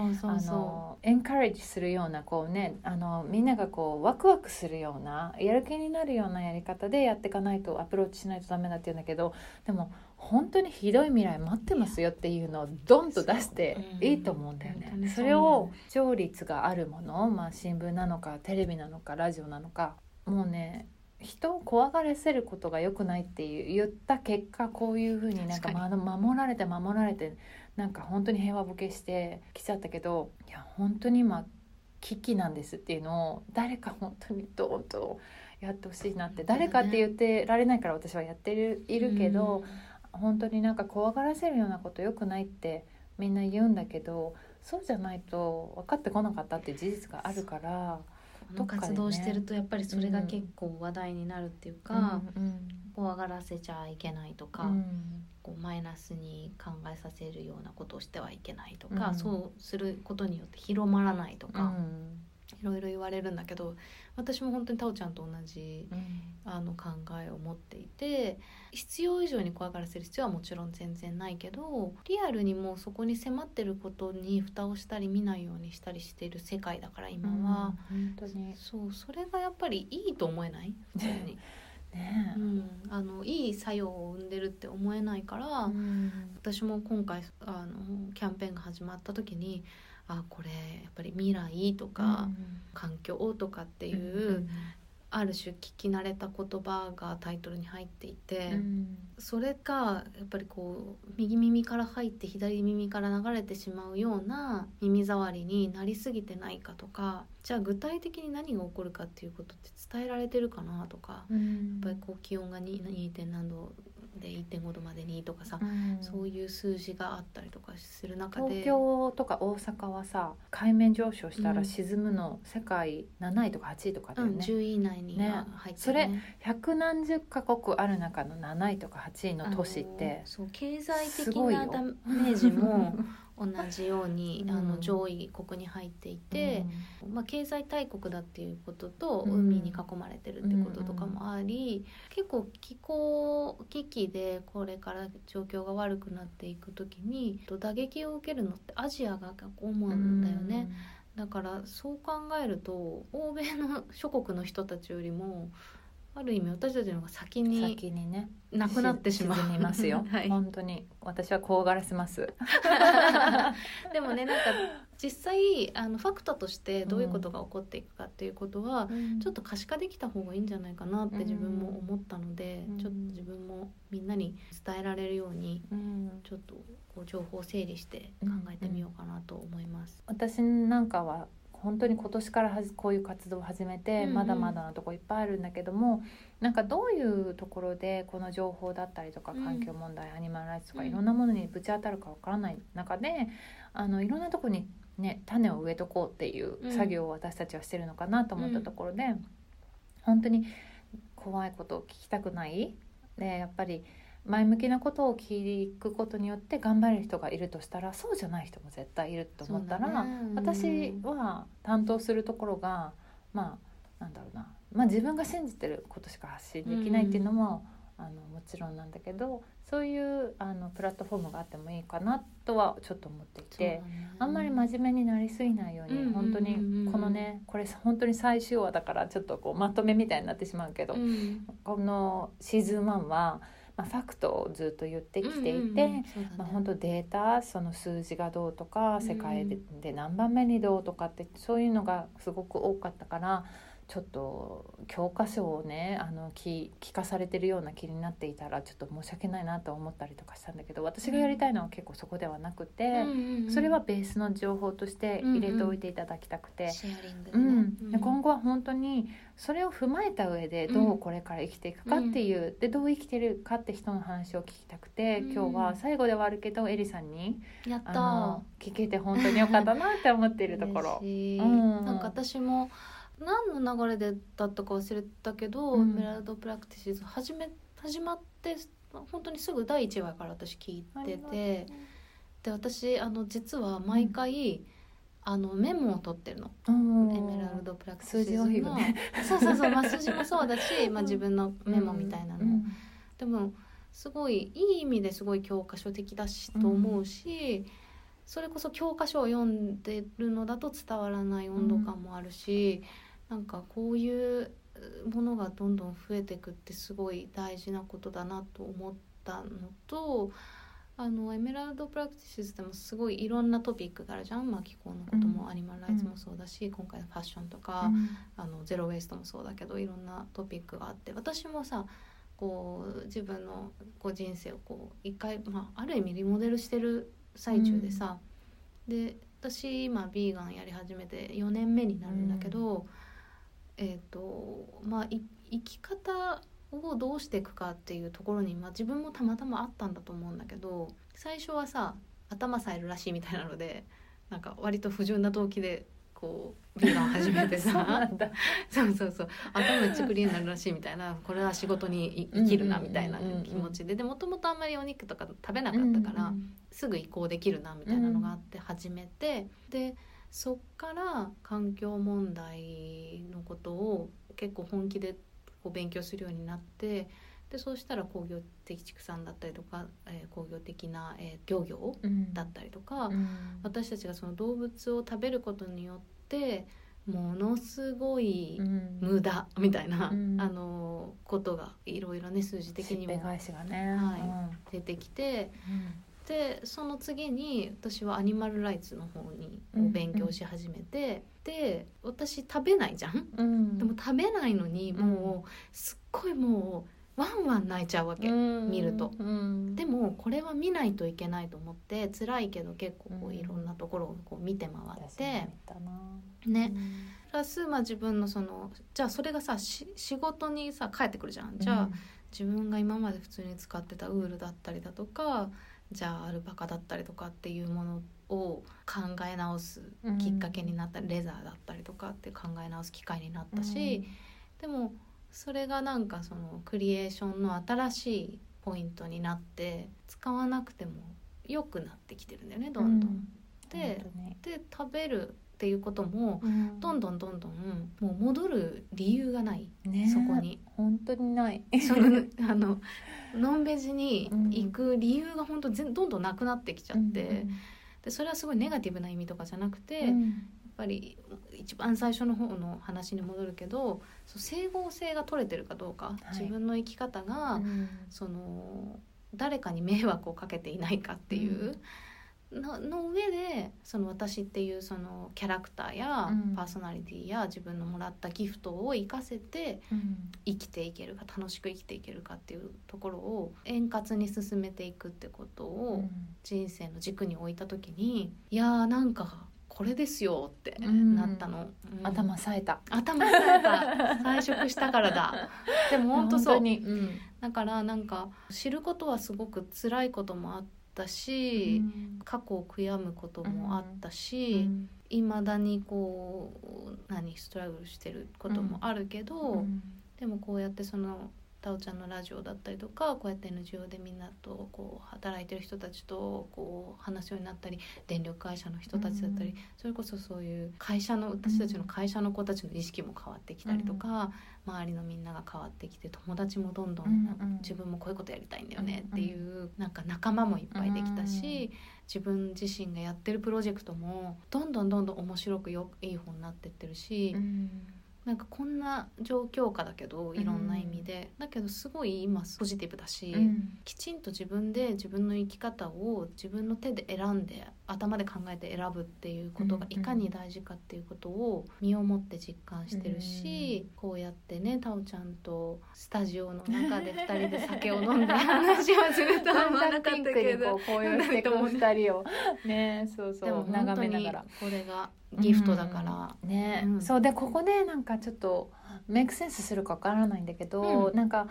エンカレッジするようなこうねあのみんながこうワクワクするようなやる気になるようなやり方でやっていかないとアプローチしないとダメだって言うんだけどでも本当にひどい未来待ってますよっていうのをドンと出していいと思うんだよね。うんそれを視聴率があるもの、まあ、新聞なのかテレビなのかラジオなのかもうね人を怖がらせることが良くないっていう言った結果こういうふうになんか守られて守られてなんか本当に平和ボケしてきちゃったけどいや本当に今危機なんですっていうのを誰か本当にドーンとやってほしいなって、誰かって言ってられないから私はやってるいるけど、本当になんか怖がらせるようなこと良くないってみんな言うんだけどそうじゃないと分かってこなかったっていう事実があるから。この活動してるとやっぱりそれが結構話題になるっていうか、うん。怖がらせちゃいけないとか、うんこうマイナスに考えさせるようなことをしてはいけないとか、うん。そうすることによって広まらないとうか、ん。いろいろ言われるんだけど私も本当にタオちゃんと同じあの考えを持っていて必要以上に怖がらせる必要はもちろん全然ないけどリアルにもうそこに迫ってることに蓋をしたり見ないようにしたりしている世界だから今は、本当に。そうそれがやっぱりいいと思えない？普通に、ね。うん、あのいい作用を生んでるって思えないから、うん。私も今回あのキャンペーンが始まった時にあこれやっぱり未来とか、環境とかっていう、ある種聞き慣れた言葉がタイトルに入っていて、うんそれがやっぱりこう右耳から入って左耳から流れてしまうような耳障りになりすぎてないかとかじゃあ具体的に何が起こるかっていうことって伝えられてるかなとか、うんやっぱりこう気温が 2. 2. 点何度で1.5度までにとかさ、うん。そういう数字があったりとかする中で。東京とか大阪はさ海面上昇したらうん。沈むの世界7位とか8位とかだうん、よね、10位以内にね。は入ってそれ百何十カ国ある中の7位とか8位の都市ってそう経済的なダメージも 同じように、うん。あの上位国に入っていて、まあ、経済大国だっていうこととうん。海に囲まれてるってこととかもあり、結構気候危機でこれから状況が悪くなっていく時に打撃を受けるのってアジアが主なんだよね。だからそう考えると欧米の諸国の人たちよりもある意味私たちの方が先うんに先にね。なくなってしまう。沈みますよ、はい、本当に。私は怖がらせます。でもねなんか実際あのファクトとしてどういうことが起こっていくかっていうことは、ちょっと可視化できた方がいいんじゃないかなって自分も思ったので、うん。ちょっと自分もみんなに伝えられるようにうん。ちょっとこう情報を整理して考えてみようかなと思います。私なんかは本当に今年からはじこういう活動を始めて、うんうん。まだまだなとこいっぱいあるんだけどもなんかどういうところでこの情報だったりとかうん。環境問題、アニマルライツとかうんいろんなものにぶち当たるかわからない中であのいろんなとこに、ね、種を植えとこうっていううん。作業を私たちはしてるのかなと思ったところで、本当に怖いことを聞きたくない。でやっぱり前向きなことを聞くことによって頑張れる人がいるとしたらそうじゃない人も絶対いると思ったら、ね。うん。私は担当するところがまあなんだろうな、まあ、自分が信じてることしか発信できないっていうのも、あのもちろんなんだけどそういうあのプラットフォームがあってもいいかなとはちょっと思っていて。あんまり真面目になりすぎないように、うん本当にうんうん。うんこのねこれ本当に最終話だからちょっとこうまとめみたいになってしまうけど、うん。このシーズン1は、まあ、ファクトをずっと言ってきていて、うんうんまあ、本当データその数字がどうとかうん世界でで何番目にどうとかってそういうのがすごく多かったからちょっと教科書をねあの聞聞かされてるような気になっていたらちょっと申し訳ないなと思ったりとかしたんだけど私がやりたいのは結構そこではなくて、うん。うんうんそれはベースの情報として入れておいていただきたくて。シェアリングうん、で今後後は本当にそれを踏まえた上でどうこれから生きていくかっていう、でどう生きてるかって人の話を聞きたくて、うん。今日は最後ではあるけどエリさんにやった聞けて本当に良かったなって思っているところ。うん。なんか私も何の流れでだったか忘れたけど、うん。エメラルドプラクティシズ始め始まって本当にすぐ第1話から私聞いててで私あの実は毎回、あのメモを取ってるの。うんエメラルドプラクティシズのね。そうそうそう、まあ、数字もそうだし、まあ、自分のメモみたいなの、うん。でもすごいいい意味ですごい教科書的だしと思うし、それこそ教科書を読んでるのだと伝わらない温度感もあるし、なんかこういうものがどんどん増えていくってすごい大事なことだなと思ったのと。あのエメラルド・プラクティシズでもすごいいろんなトピックがあるじゃん、まあ、気候のことも、うんアニマルライツもそうだし、今回のファッションとか、あのゼロ・ウェイストもそうだけどいろんなトピックがあって私もさこう自分のこう人生をこう一回、まあ、ある意味リモデルしてる最中でさ、で私今ビーガンやり始めて4年目になるんだけど、えっ、とまあい生き方をどうしていくかっていうところに、まあ、自分もたまたまあったんだと思うんだけど最初はさ頭さえるらしいみたいなのでなんか割と不純な動機でこうビーガンを始めて そうさ。そうそうそう。頭めっちゃクリーンになるらしいみたいな。これは仕事にい生きるなうんうん。みたいなうんうんうん気持ちで。でもともとあんまりお肉とか食べなかったから、すぐ移行できるなみたいなのがあって始めて、でそっから環境問題のことを結構本気でこう勉強するようになってでそうしたら工業的畜産だったりとか、えー工業的な、えー漁業うん。だったりとか、うん。私たちがその動物を食べることによってものすごいうん。無駄みたいな、うん。あのことがいろいろね数字的にも。はい出てきてでその次に私はアニマルライツの方に勉強し始めて、で私食べないじゃん、うん。でも食べないのにもうすっごいもうワンワン泣いちゃうわけ、うん。見ると。うん。でもこれは見ないといけないと思って辛いけど結構こううん。いろんなところをこう見て回私ってね。プラスまあ自分のそのじゃあそれがさし仕事にさ返ってくるじゃん。じゃあ、自分が今まで普通に使ってたウールだったりだとかじゃあアルパカだったりとかっていうものを考え直すきっかけになったり、レザーだったりとかって考え直す機会になったし、でもそれがなんかそのクリエーションの新しいポイントになって使わなくても良くなってきてるんだよねどんどん。でで食べるっていうこともどん。どどんどんどんもう戻る理由がない、んね。そこに。本当にない。そのあのノンベジに行く理由が本当全どんどんなくなってきちゃって、でそれはすごいネガティブな意味とかじゃなくて、やっぱり一番最初の方の話に戻るけどそう整合性が取れてるかどうか、い。自分の生き方が、その誰かに迷惑をかけていないかっていう。のの上でその私っていうそのキャラクターやうん。パーソナリティや自分のもらったギフトを生かせて生きていけるか楽しく生きていけるかっていうところを円滑に進めていくってことを人生の軸に置いた時にいやーなんかこれですよってなったの、うん、頭冴えた。頭冴えた。退職したからだ。でも本当そう、うん、だからなんか知ることはすごく辛いこともあったし、過去を悔やむこともあったしいま、だにこう何ストラグルしてることもあるけど、でもこうやってそのタオちゃんのラジオだったりとかこうやって NGO でみんなとこう働いてる人たちとこう話すようになったり電力会社の人たちだったり、うん、それこそそういう会社の私たちの会社の子たちの意識も変わってきたりとか、うん、周りのみんなが変わってきて友達もどんどん自分もこういうことやりたいんだよねっていうなんか仲間もいっぱいできたし。自分自身がやってるプロジェクトもどんどんどんどん面白くよいい本になってってるし、うんなんかこんな状況下だけどいろんな意味で、うん、だけどすごい今ポジティブだし、うん、きちんと自分で自分の生き方を自分の手で選んで頭で考えて選ぶっていうことがいかに大事かっていうことを身をもって実感してるし、うん、こうやってねタオちゃんとスタジオの中で2人で酒を飲んで話をするとは思わなかったけど。こういうしてく2人を。ねそうそう眺めながら。これがギフトだから、うん、ね、うん、そう。でここでなんかちょっとメイクセンスするかわからないんだけど、うん、なんか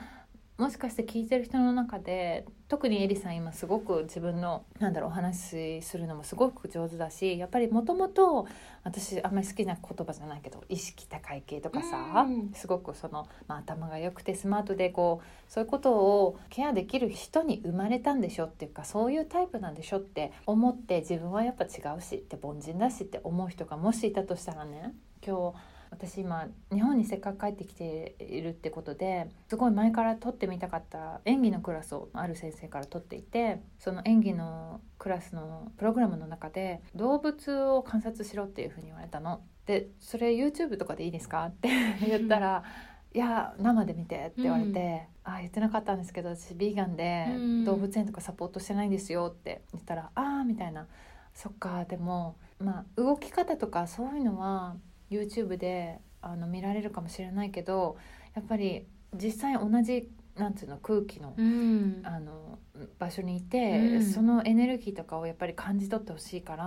もしかして聞いてる人の中で特にエリさん今すごく自分のなんだろうお話しするのもすごく上手だしやっぱりもともと私あんまり好きな言葉じゃないけど意識高い系とかさ、うん、すごくその、まあ、頭が良くてスマートでこうそういうことをケアできる人に生まれたんでしょっていうかそういうタイプなんでしょって思って自分はやっぱ違うしって凡人だしって思う人がもしいたとしたらね今日私今日本にせっかく帰ってきているってことですごい前から取ってみたかった演技のクラスをある先生から取っていてその演技のクラスのプログラムの中で動物を観察しろっていうふうに言われたの。でそれ YouTube とかでいいですか？って言ったら「いや生で見て」って言われて「うん、あ言ってなかったんですけど私ビーガンで動物園とかサポートしてないんですよ」って言ったら「ああ」みたいな「そっかでもまあ動き方とかそういうのは YouTube であの見られるかもしれないけどやっぱり実際同じなんていうの空気のうん、あの場所にいて、うん、そのエネルギーとかをやっぱり感じ取ってほしいから、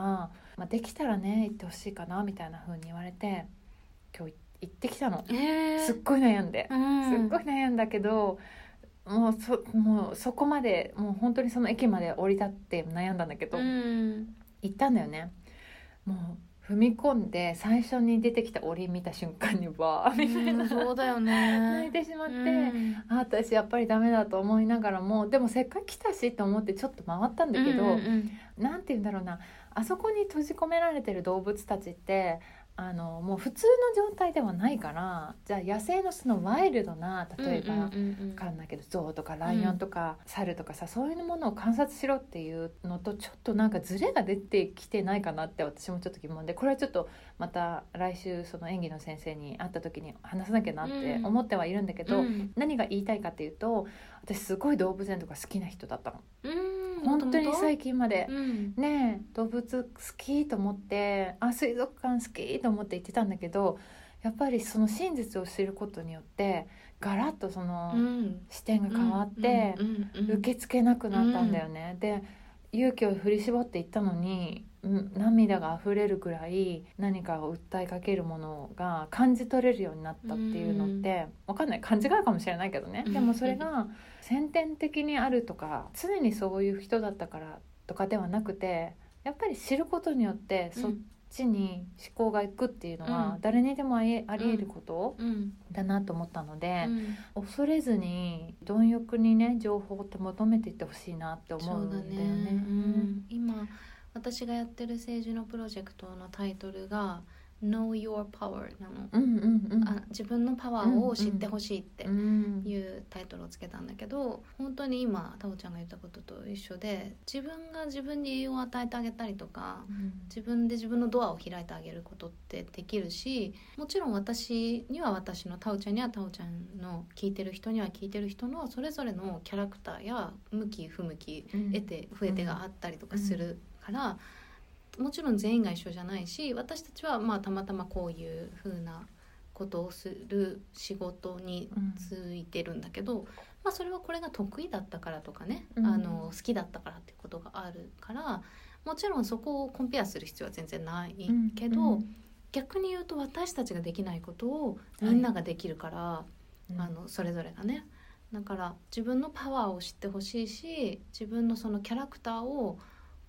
まあ、できたらね行ってほしいかなみたいな風に言われて今日行ってきたの、えー、すっごい悩んで、うん、すっごい悩んだけどもうそもうそこまでもう本当にその駅まで降り立って悩んだんだけど、行ったんだよね。もう踏み込んで最初に出てきた檻見た瞬間にわーみたいな、そうだよね。泣いてしまって、うん、あ私やっぱりダメだと思いながらもでもせっかく来たしと思ってちょっと回ったんだけど、うんうん、なんて言うんだろうな。あそこに閉じ込められてる動物たちってあのもう普通の状態ではないからじゃあ野生のそのワイルドな例えば、うんうんかんないけど象とかライオンとか、猿とかさそういうものを観察しろっていうのとちょっとなんかズレが出てきてないかなって私もちょっと疑問でこれはちょっとまた来週その演技の先生に会った時に話さなきゃなって思ってはいるんだけど、うん、何が言いたいかっていうと私すごい動物園とか好きな人だったの。うん。本当に最近まで、うん、ね動物好きと思ってあ水族館好きと思って言ってたんだけどやっぱりその真実を知ることによってガラッとその視点が変わって受け付けなくなったんだよね。で勇気を振り絞っていったのに涙が溢れるぐらい何かを訴えかけるものが感じ取れるようになったっていうのって分かんない。勘違いかもしれないけどね。でもそれが先天的にあるとか常にそういう人だったからとかではなくてやっぱり知ることによってそっちに思考がいくっていうのは誰にでもあり得ることだなと思ったので、恐れずに貪欲にね情報って求めていってほしいなって思うんだよね。ね。うん、今私がやってる政治のプロジェクトのタイトルが Know Your Power なの、うんうんうん、あ自分のパワーを知ってほしいっていうタイトルをつけたんだけど本当に今タオちゃんが言ったことと一緒で自分が自分に栄養を与えてあげたりとか、うん、自分で自分のドアを開いてあげることってできるしもちろん私には私のタオちゃんにはタオちゃんの聞いてる人には聞いてる人のそれぞれのキャラクターや向き不向き、うん、得て増えてがあったりとかするから。もちろん全員が一緒じゃないし私たちはまあたまたまこういうふうなことをする仕事についてるんだけど、うん、まあ、それはこれが得意だったからとかね、うん、あの好きだったからっていうことがあるからもちろんそこをコンペアする必要は全然ないうんけど、うん逆に言うと私たちができないことをみんなができるから、うん。あのそれぞれがね。だから自分のパワーを知ってほしいし自分のそのキャラクターを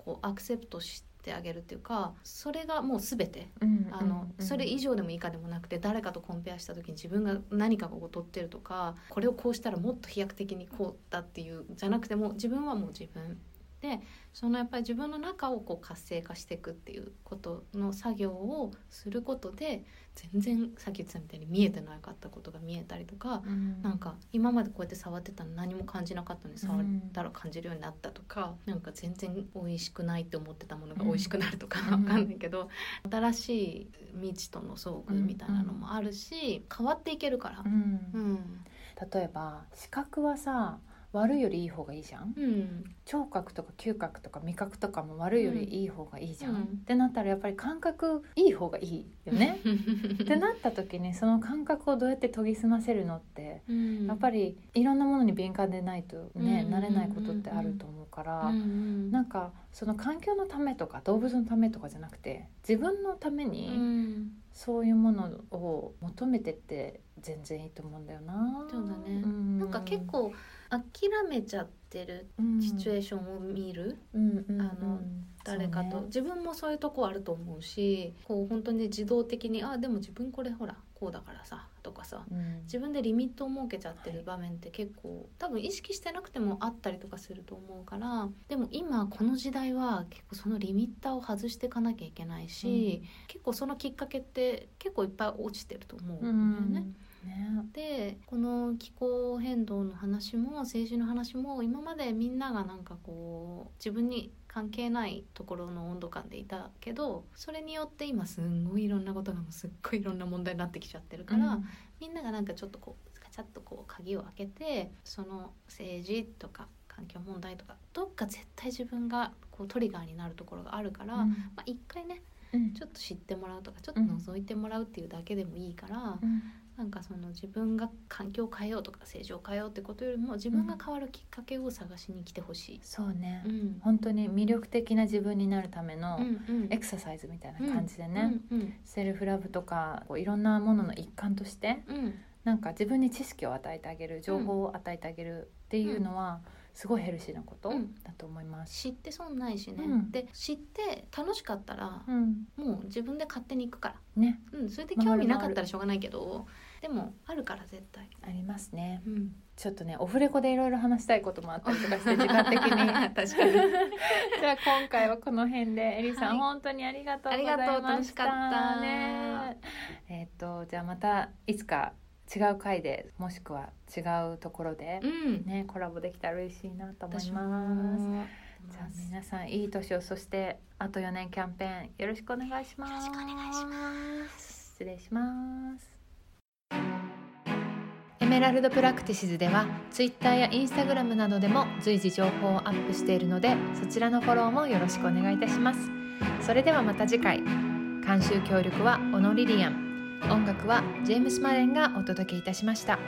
こうアクセプトしてあげるっていうかそれがもう全て。うんあのうんそれ以上でも以下でもなくて誰かとコンペアした時に自分が何かが劣ってるとかこれをこうしたらもっと飛躍的にこうだっていうじゃなくても自分はもう自分でそのやっぱり自分の中をこう活性化していくっていうことの作業をすることで全然さっき言ってたみたいに見えてなかったことが見えたりとかうん。なんか今までこうやって触ってたの何も感じなかったのに触ったら感じるようになったとか、なんか全然美味しくないって思ってたものが美味しくなるとか、うん。わかんないけど新しい未知との遭遇みたいなのもあるし、変わっていけるから。う。ん。うん。例えば視覚はさ悪いよりいい方がいいじゃん。うん。聴覚とか嗅覚とか味覚とかも悪いよりいい方がいいじゃん、うん。ってなったらやっぱり感覚いい方がいいよね。ってなった時にその感覚をどうやって研ぎ澄ませるのってうん。やっぱりいろんなものに敏感でないとね、うん。なれないことってあると思うから、うんうんなんかその環境のためとか動物のためとかじゃなくて自分のためうにん。そういうものを求めてって全然いいと思うんだよな。そうだね。ん。なんか結構諦めちゃってるシチュエーションを見る、うんうんあの誰かと、ね。自分もそういうとこあると思うしこう本当に自動的に「あでも自分これほらこうだからさ」とかさうん。自分でリミットを設けちゃってる場面って結構多分意識してなくてもあったりとかすると思うからでも今この時代は結構そのリミッターを外していかなきゃいけないし、結構そのきっかけって結構いっぱい落ちてると思うんだよね。ね。でこの気候変動の話も政治の話も今までみんながなんかこう自分に関係ないところの温度感でいたけどそれによって今すんごいいろんなことがもうすっごいいろんな問題になってきちゃってるから、みんながなんかちょっとこうガチャッとこう鍵を開けてその政治とか環境問題とかどっか絶対自分がこうトリガーになるところがあるから、まあ、一回ねうん。ちょっと知ってもらうとかちょっと覗いてもらうっていうだけでもいいから。うんなんかその自分が環境を変えようとか政治を変えようってことよりも自分が変わるきっかけを探しに来てほしい。そうね、うん。本当に魅力的な自分になるためのうん。エクササイズみたいな感じでね、うん。うん。セルフラブとかこういろんなものの一環としてうん。なんか自分に知識を与えてあげる情報を与えてあげるっていうのはすごいヘルシーなことうん。だと思います。知って損ないしね、うん。で知って楽しかったらうん、もう自分で勝手に行くから、ね。うん、それで興味なかったらしょうがないけどでもあるから絶対。ありますね。うん、ちょっとねオフレコでいろいろ話したいこともあったりとかして 時間的に。確かに じゃあ今回はこの辺でエリさん、はい本当にありがとうございました。ありがとう楽しかったね。えっ、とじゃあまたいつか違う回でもしくは違うところでうんねコラボできたら嬉しいなと思います。もじゃあ皆さんいい年をそしてあと4年キャンペーンよろしくお願いします。よろしくお願いします。失礼します。エメラルドプラクティシズでは Twitter や Instagram などでも随時情報をアップしているのでそちらのフォローもよろしくお願いいたします。それではまた次回。監修協力はオノリリアン。音楽はジェームス・マレンがお届けいたしました。